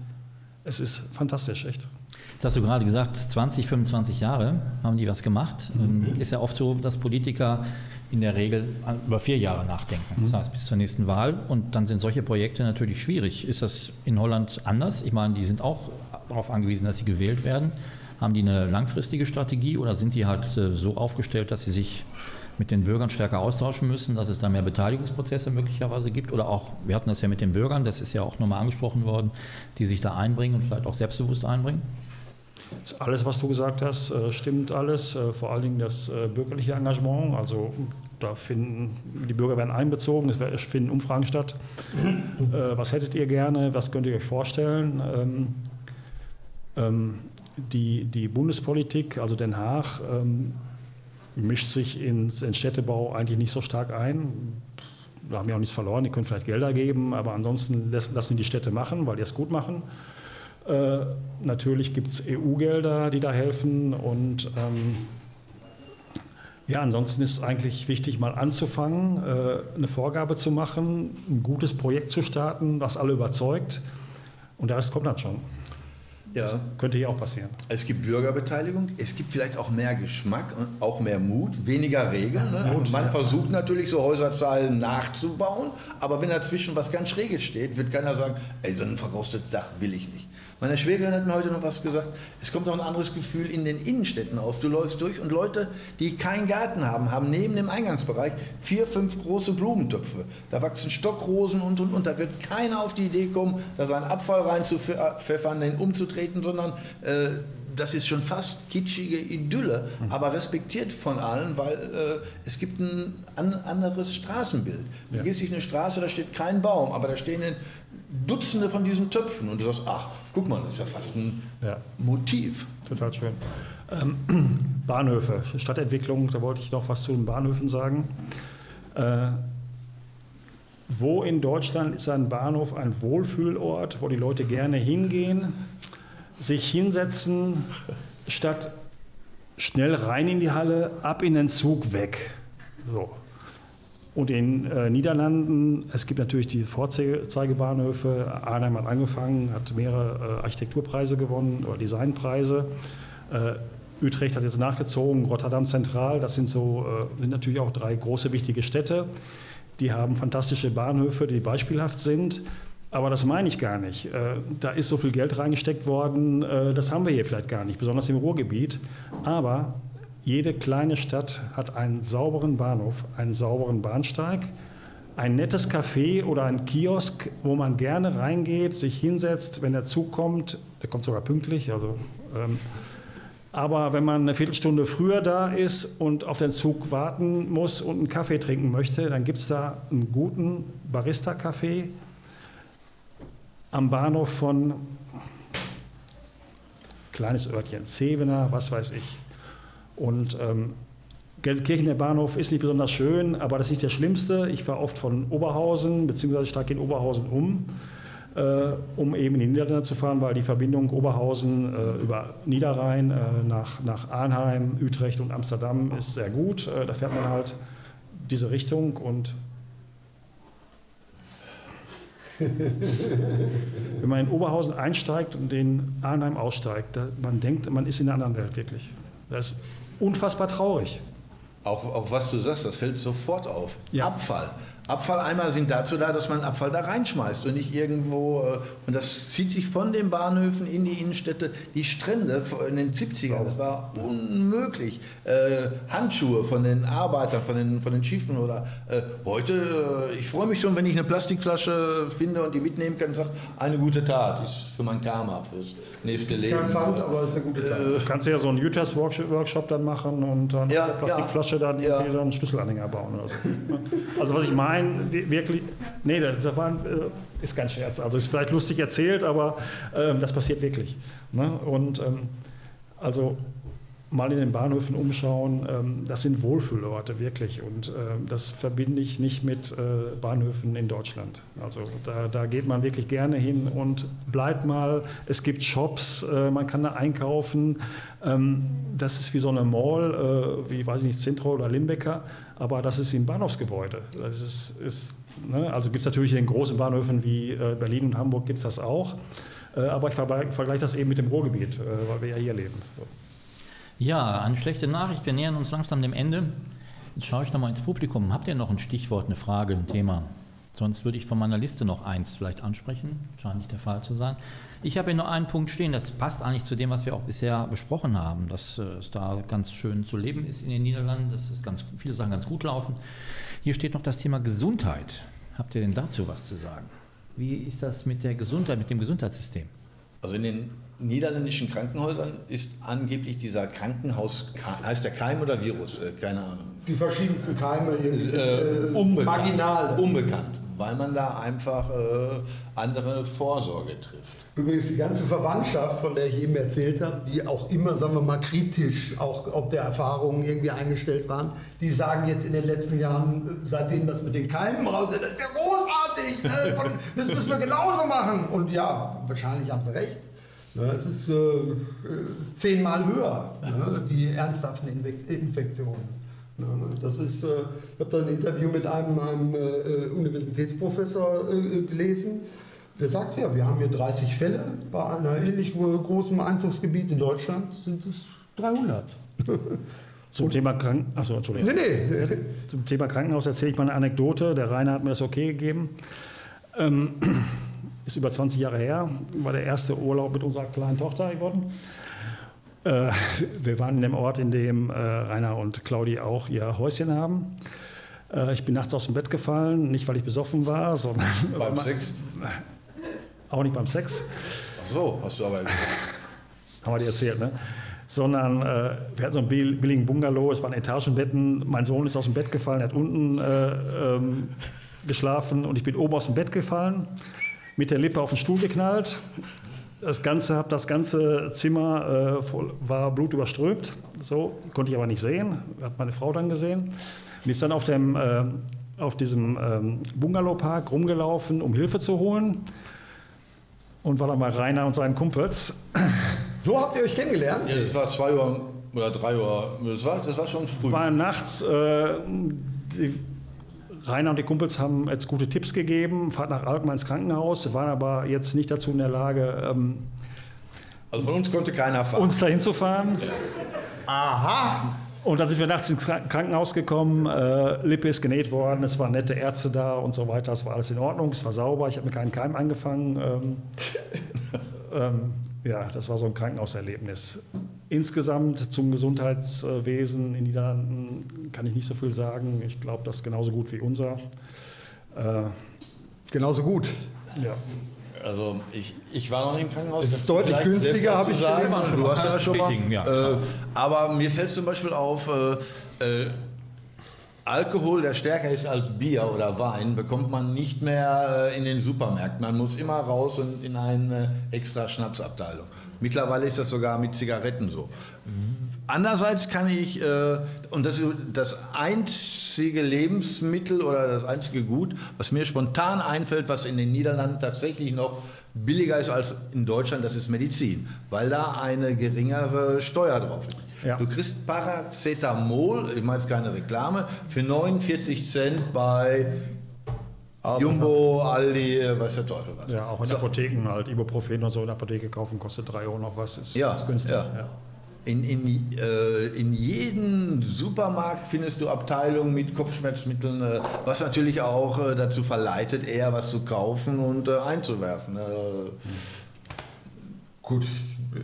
es ist fantastisch, echt. Jetzt hast du gerade gesagt, 20, 25 Jahre haben die was gemacht. Mhm. Ist ja oft so, dass Politiker in der Regel über vier Jahre nachdenken. Das mhm. heißt, bis zur nächsten Wahl. Und dann sind solche Projekte natürlich schwierig. Ist das in Holland anders? Ich meine, die sind auch darauf angewiesen, dass sie gewählt werden. Haben die eine langfristige Strategie oder sind die halt äh, so aufgestellt, dass sie sich mit den Bürgern stärker austauschen müssen, dass es da mehr Beteiligungsprozesse möglicherweise gibt oder auch, wir hatten das ja mit den Bürgern, das ist ja auch nochmal angesprochen worden, die sich da einbringen und vielleicht auch selbstbewusst einbringen? Alles, was du gesagt hast, äh, stimmt alles. Äh, vor allen Dingen das äh, bürgerliche Engagement. Also da finden die Bürger werden einbezogen, es finden Umfragen statt. Was hättet ihr gerne? Was könnt ihr euch vorstellen? Ähm, ähm, die, die Bundespolitik, also Den Haag, ähm, mischt sich ins, ins Städtebau eigentlich nicht so stark ein. Da haben ja auch nichts verloren, die können vielleicht Gelder geben, aber ansonsten lassen die Städte machen, weil die es gut machen. Äh, natürlich gibt es EU-Gelder, die da helfen und ähm, ja, ansonsten ist es eigentlich wichtig, mal anzufangen, äh, eine Vorgabe zu machen, ein gutes Projekt zu starten, was alle überzeugt und der Rest kommt dann schon. Ja. Das könnte hier auch passieren. Es gibt Bürgerbeteiligung, es gibt vielleicht auch mehr Geschmack und auch mehr Mut, weniger Regeln. Ne? Und man versucht natürlich so Häuserzahlen nachzubauen, aber wenn dazwischen was ganz Schräges steht, wird keiner sagen, ey, so ein verrostetes Dach will ich nicht. Meine Schwägerin hat mir heute noch was gesagt. Es kommt auch ein anderes Gefühl in den Innenstädten auf. Du läufst durch und Leute, die keinen Garten haben, haben neben dem Eingangsbereich vier, fünf große Blumentöpfe. Da wachsen Stockrosen und und und. Da wird keiner auf die Idee kommen, da seinen Abfall reinzupfeffern, den umzutreten, sondern äh, das ist schon fast kitschige Idylle, mhm. aber respektiert von allen, weil äh, es gibt ein an, anderes Straßenbild. Du ja. gehst durch eine Straße, da steht kein Baum, aber da stehen Dutzende von diesen Töpfen und du sagst, ach, guck mal, das ist ja fast ein ja. Motiv. Total schön. Ähm, Bahnhöfe, Stadtentwicklung, da wollte ich noch was zu den Bahnhöfen sagen. Äh, wo in Deutschland ist ein Bahnhof ein Wohlfühlort, wo die Leute gerne hingehen, sich hinsetzen, statt schnell rein in die Halle, ab in den Zug, weg. So. Und in äh, Niederlanden, es gibt natürlich die Vorzeigebahnhöfe. Arnhem hat angefangen, hat mehrere äh, Architekturpreise gewonnen oder Designpreise. Äh, Utrecht hat jetzt nachgezogen, Rotterdam Zentral, das sind so äh, sind natürlich auch drei große wichtige Städte. Die haben fantastische Bahnhöfe, die beispielhaft sind. Aber das meine ich gar nicht. Äh, da ist so viel Geld reingesteckt worden, äh, das haben wir hier vielleicht gar nicht, besonders im Ruhrgebiet. Aber jede kleine Stadt hat einen sauberen Bahnhof, einen sauberen Bahnsteig, ein nettes Café oder ein Kiosk, wo man gerne reingeht, sich hinsetzt, wenn der Zug kommt. Der kommt sogar pünktlich. Also, ähm, aber wenn man eine Viertelstunde früher da ist und auf den Zug warten muss und einen Kaffee trinken möchte, dann gibt es da einen guten Barista-Café am Bahnhof von kleines Örtchen, Zevener, was weiß ich. Und ähm, Gelsenkirchen, der Bahnhof, ist nicht besonders schön, aber das ist nicht der schlimmste. Ich fahre oft von Oberhausen, beziehungsweise steige in Oberhausen um, äh, um eben in die Niederlande zu fahren, weil die Verbindung Oberhausen äh, über Niederrhein äh, nach, nach Arnheim, Utrecht und Amsterdam ist sehr gut. Äh, da fährt man halt diese Richtung und wenn man in Oberhausen einsteigt und in Arnheim aussteigt, da, man denkt, man ist in einer anderen Welt wirklich. Das unfassbar traurig. Auch, auch was du sagst, das fällt sofort auf. Ja. Abfall. Abfalleimer sind dazu da, dass man Abfall da reinschmeißt und nicht irgendwo. Äh, und das zieht sich von den Bahnhöfen in die Innenstädte. Die Strände in den 70ern, das war unmöglich. Äh, Handschuhe von den Arbeitern, von den, von den Schiffen oder äh, heute, ich freue mich schon, wenn ich eine Plastikflasche finde und die mitnehmen kann und sage, eine gute Tat ist für mein Karma, fürs nächste Leben. Kein Pfand, aber ist eine gute Tat. Äh, kannst du ja so einen Utahs-Workshop dann machen und dann ja, eine Plastikflasche ja, dann irgendwie ja. so einen Schlüsselanhänger bauen oder so. Also was ich meine, Nein, wirklich, nee, das war, äh, ist kein Scherz. Also ist vielleicht lustig erzählt, aber ähm, das passiert wirklich. Ne? Und ähm, also mal in den Bahnhöfen umschauen. Ähm, das sind Wohlfühlorte wirklich und ähm, das verbinde ich nicht mit äh, Bahnhöfen in Deutschland. Also da, da, geht man wirklich gerne hin und bleibt mal. Es gibt Shops, äh, man kann da einkaufen. Ähm, das ist wie so eine Mall, äh, wie weiß ich nicht, Zintro oder Limbecker, aber das ist im Bahnhofsgebäude. Das ist, ist ne? Also gibt es natürlich in großen Bahnhöfen wie Berlin und Hamburg gibt es das auch. Aber ich vergleiche das eben mit dem Ruhrgebiet, weil wir ja hier leben. Ja, eine schlechte Nachricht. Wir nähern uns langsam dem Ende. Jetzt schaue ich nochmal ins Publikum. Habt ihr noch ein Stichwort, eine Frage, ein Thema? Sonst würde ich von meiner Liste noch eins vielleicht ansprechen. Scheint nicht der Fall zu sein. Ich habe hier noch einen Punkt stehen, das passt eigentlich zu dem, was wir auch bisher besprochen haben, dass äh, es da ganz schön zu leben ist in den Niederlanden, dass es ganz, viele Sachen ganz gut laufen. Hier steht noch das Thema Gesundheit. Habt ihr denn dazu was zu sagen? Wie ist das mit der Gesundheit, mit dem Gesundheitssystem? Also in den niederländischen Krankenhäusern ist angeblich dieser Krankenhaus, heißt der Keim oder Virus? Äh, keine Ahnung. Die verschiedensten Keime, äh, äh, unbekannt, marginal. Unbekannt, weil man da einfach äh, andere Vorsorge trifft. Übrigens die ganze Verwandtschaft, von der ich eben erzählt habe, die auch immer, sagen wir mal, kritisch, auch ob der Erfahrungen irgendwie eingestellt waren, die sagen jetzt in den letzten Jahren, seitdem das mit den Keimen raus ist, das ist ja großartig, ne? das müssen wir genauso machen. Und ja, wahrscheinlich haben sie recht. Ja, es ist äh, zehnmal höher, ne, die ernsthaften Infektionen. Ja, das ist, äh, ich habe da ein Interview mit einem, einem äh, Universitätsprofessor gelesen. Der sagt ja, wir haben hier 30 Fälle. Bei einem ähnlich großen Einzugsgebiet in Deutschland sind es 300. Zum Thema Kranken Achso, Entschuldigung. Nee, nee. Zum Thema Krankenhaus erzähle ich mal eine Anekdote. Der Rainer hat mir das okay gegeben. Ähm, ist über 20 Jahre her, war der erste Urlaub mit unserer kleinen Tochter geworden. Äh, wir waren in dem Ort, in dem äh, Rainer und Claudi auch ihr Häuschen haben. Äh, ich bin nachts aus dem Bett gefallen, nicht weil ich besoffen war, sondern. Beim Sex? Auch nicht beim Sex. Ach so, hast du aber. Haben wir dir erzählt, ne? Sondern äh, wir hatten so einen billigen Bungalow, es waren Etagenbetten. Mein Sohn ist aus dem Bett gefallen, er hat unten äh, ähm, geschlafen und ich bin oben aus dem Bett gefallen mit der Lippe auf den Stuhl geknallt. Das ganze, das ganze Zimmer äh, voll, war blutüberströmt. So konnte ich aber nicht sehen. Hat meine Frau dann gesehen. Und ist dann auf, dem, äh, auf diesem ähm, Bungalowpark rumgelaufen, um Hilfe zu holen. Und war dann bei Rainer und seinen Kumpels. So habt ihr euch kennengelernt? Ja, das war zwei Uhr oder drei Uhr. Das war, das war schon früh. War nachts. Äh, die, Rainer und die Kumpels haben jetzt gute Tipps gegeben, fahrt nach Alkmaar ins Krankenhaus, waren aber jetzt nicht dazu in der Lage, ähm, also von uns konnte keiner fahren. uns dahin zu fahren. Aha! Und dann sind wir nachts ins Krankenhaus gekommen, äh, Lippe ist genäht worden, es waren nette Ärzte da und so weiter, es war alles in Ordnung, es war sauber, ich habe mir keinen Keim angefangen. Ähm, ähm, ja, das war so ein Krankenhauserlebnis. Insgesamt zum Gesundheitswesen in Niederlanden kann ich nicht so viel sagen. Ich glaube, das ist genauso gut wie unser. Äh, genauso gut. Ja. Also ich, ich war noch nie im Krankenhaus. Es ist deutlich günstiger, habe ich sagen. Du hast ja schon mal. Ja. Äh, aber mir fällt zum Beispiel auf, äh, äh, Alkohol, der stärker ist als Bier oder Wein, bekommt man nicht mehr äh, in den Supermärkten. Man muss immer raus und in eine extra Schnapsabteilung. Mittlerweile ist das sogar mit Zigaretten so. Andererseits kann ich, äh, und das ist das einzige Lebensmittel oder das einzige Gut, was mir spontan einfällt, was in den Niederlanden tatsächlich noch billiger ist als in Deutschland, das ist Medizin, weil da eine geringere Steuer drauf ist. Ja. Du kriegst Paracetamol, ich meine jetzt keine Reklame, für 49 Cent bei Jumbo, Aldi, weiß der Teufel was. Ja, auch in so. Apotheken halt. Ibuprofen oder so in der Apotheke kaufen kostet 3 Euro noch was. Ist, ja, ist günstig. Ja. ja. In, in, äh, in jedem Supermarkt findest du Abteilungen mit Kopfschmerzmitteln, äh, was natürlich auch äh, dazu verleitet, eher was zu kaufen und äh, einzuwerfen. Äh. Gut,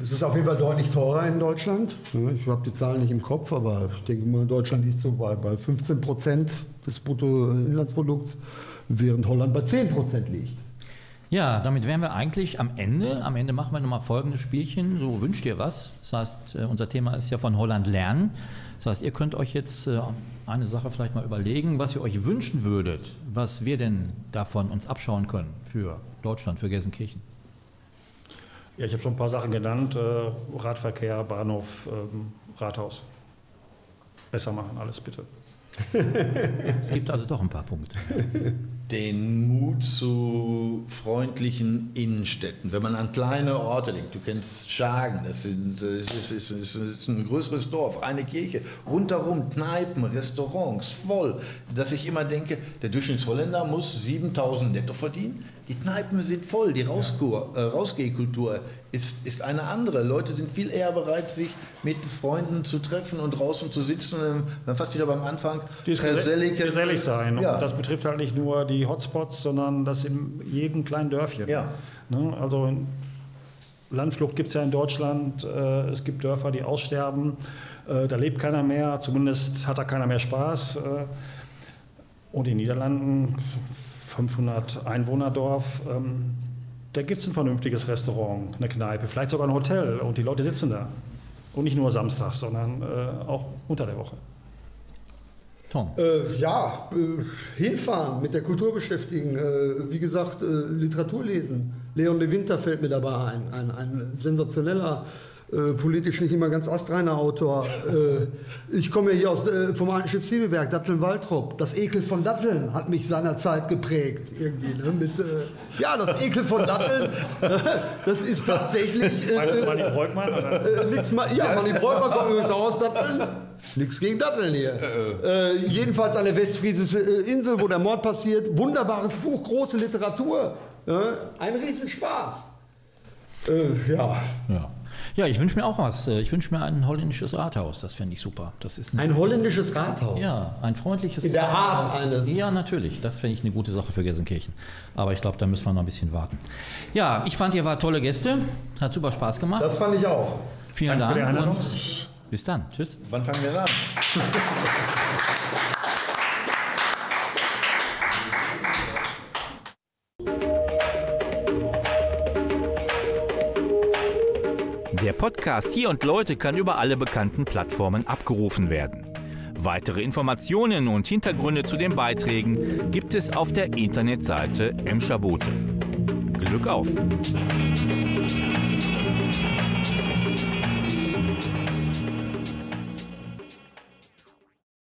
es ist auf jeden Fall deutlich teurer in Deutschland. Ich habe die Zahlen nicht im Kopf, aber ich denke mal, Deutschland liegt so bei, bei 15 Prozent des Bruttoinlandsprodukts, während Holland bei 10 Prozent liegt. Ja, damit wären wir eigentlich am Ende. Am Ende machen wir nochmal folgendes Spielchen. So wünscht ihr was. Das heißt, äh, unser Thema ist ja von Holland lernen. Das heißt, ihr könnt euch jetzt äh, eine Sache vielleicht mal überlegen, was ihr euch wünschen würdet, was wir denn davon uns abschauen können für Deutschland, für Gelsenkirchen. Ja, ich habe schon ein paar Sachen genannt. Äh, Radverkehr, Bahnhof, ähm, Rathaus. Besser machen, alles bitte. Es gibt also doch ein paar Punkte. Den Mut zu freundlichen Innenstädten. Wenn man an kleine Orte denkt, du kennst Schagen, das, sind, das, ist, ist, ist, ein größeres Dorf, eine Kirche, rundherum Kneipen, Restaurants, voll, dass ich immer denke, der Durchschnittsholländer muss 7000 netto verdienen die Kneipen sind voll, die Rauskur, äh, Rausgehkultur ist, ist eine andere. Leute sind viel eher bereit, sich mit Freunden zu treffen und draußen zu sitzen. Dann fast wieder beim Anfang. Gesellig, gesellig sein. Ja. Und das betrifft halt nicht nur die Hotspots, sondern das in jedem kleinen Dörfchen. Ja. Ne? Also Landflucht gibt es ja in Deutschland. Äh, es gibt Dörfer, die aussterben. Äh, da lebt keiner mehr. Zumindest hat da keiner mehr Spaß. Äh, und in den Niederlanden 500 Einwohnerdorf, ähm, da gibt es ein vernünftiges Restaurant, eine Kneipe, vielleicht sogar ein Hotel und die Leute sitzen da. Und nicht nur samstags, sondern äh, auch unter der Woche. Tom. Äh, ja, äh, hinfahren, mit der Kultur beschäftigen, äh, wie gesagt, äh, Literatur lesen. Leon de Winter fällt mir dabei ein, ein, ein sensationeller äh, politisch nicht immer ganz astreiner Autor. Äh, ich komme ja hier aus, äh, vom alten Schiffshebelwerk, Datteln-Waltrop. Das Ekel von Datteln hat mich seinerzeit geprägt. Irgendwie, ne? Mit, äh, ja, das Ekel von Datteln, das ist tatsächlich... Meinst du Manni Breukmann? nix ja, Manni Breukmann kommt übrigens auch aus Datteln. Nichts gegen Datteln hier. Äh, jedenfalls an der westfriesischen Insel, wo der Mord passiert. Wunderbares Buch, große Literatur. ein Riesenspaß. Äh, ja. ja. Ja, ich wünsche mir auch was. Ich wünsche mir ein holländisches Rathaus. Das fände ich super. Das ist ein, ein holländisches Rathaus? Ja, ein freundliches In der Art eines. Ja, natürlich. Das fände ich eine gute Sache für Gelsenkirchen. Aber ich glaube, da müssen wir noch ein bisschen warten. Ja, ich fand, ihr wart tolle Gäste. Hat super Spaß gemacht. Das fand ich auch. Vielen Dank. Dank und bis dann. Tschüss. Wann fangen wir an? Der Podcast Hier und Leute kann über alle bekannten Plattformen abgerufen werden. Weitere Informationen und Hintergründe zu den Beiträgen gibt es auf der Internetseite Emscher Glück auf!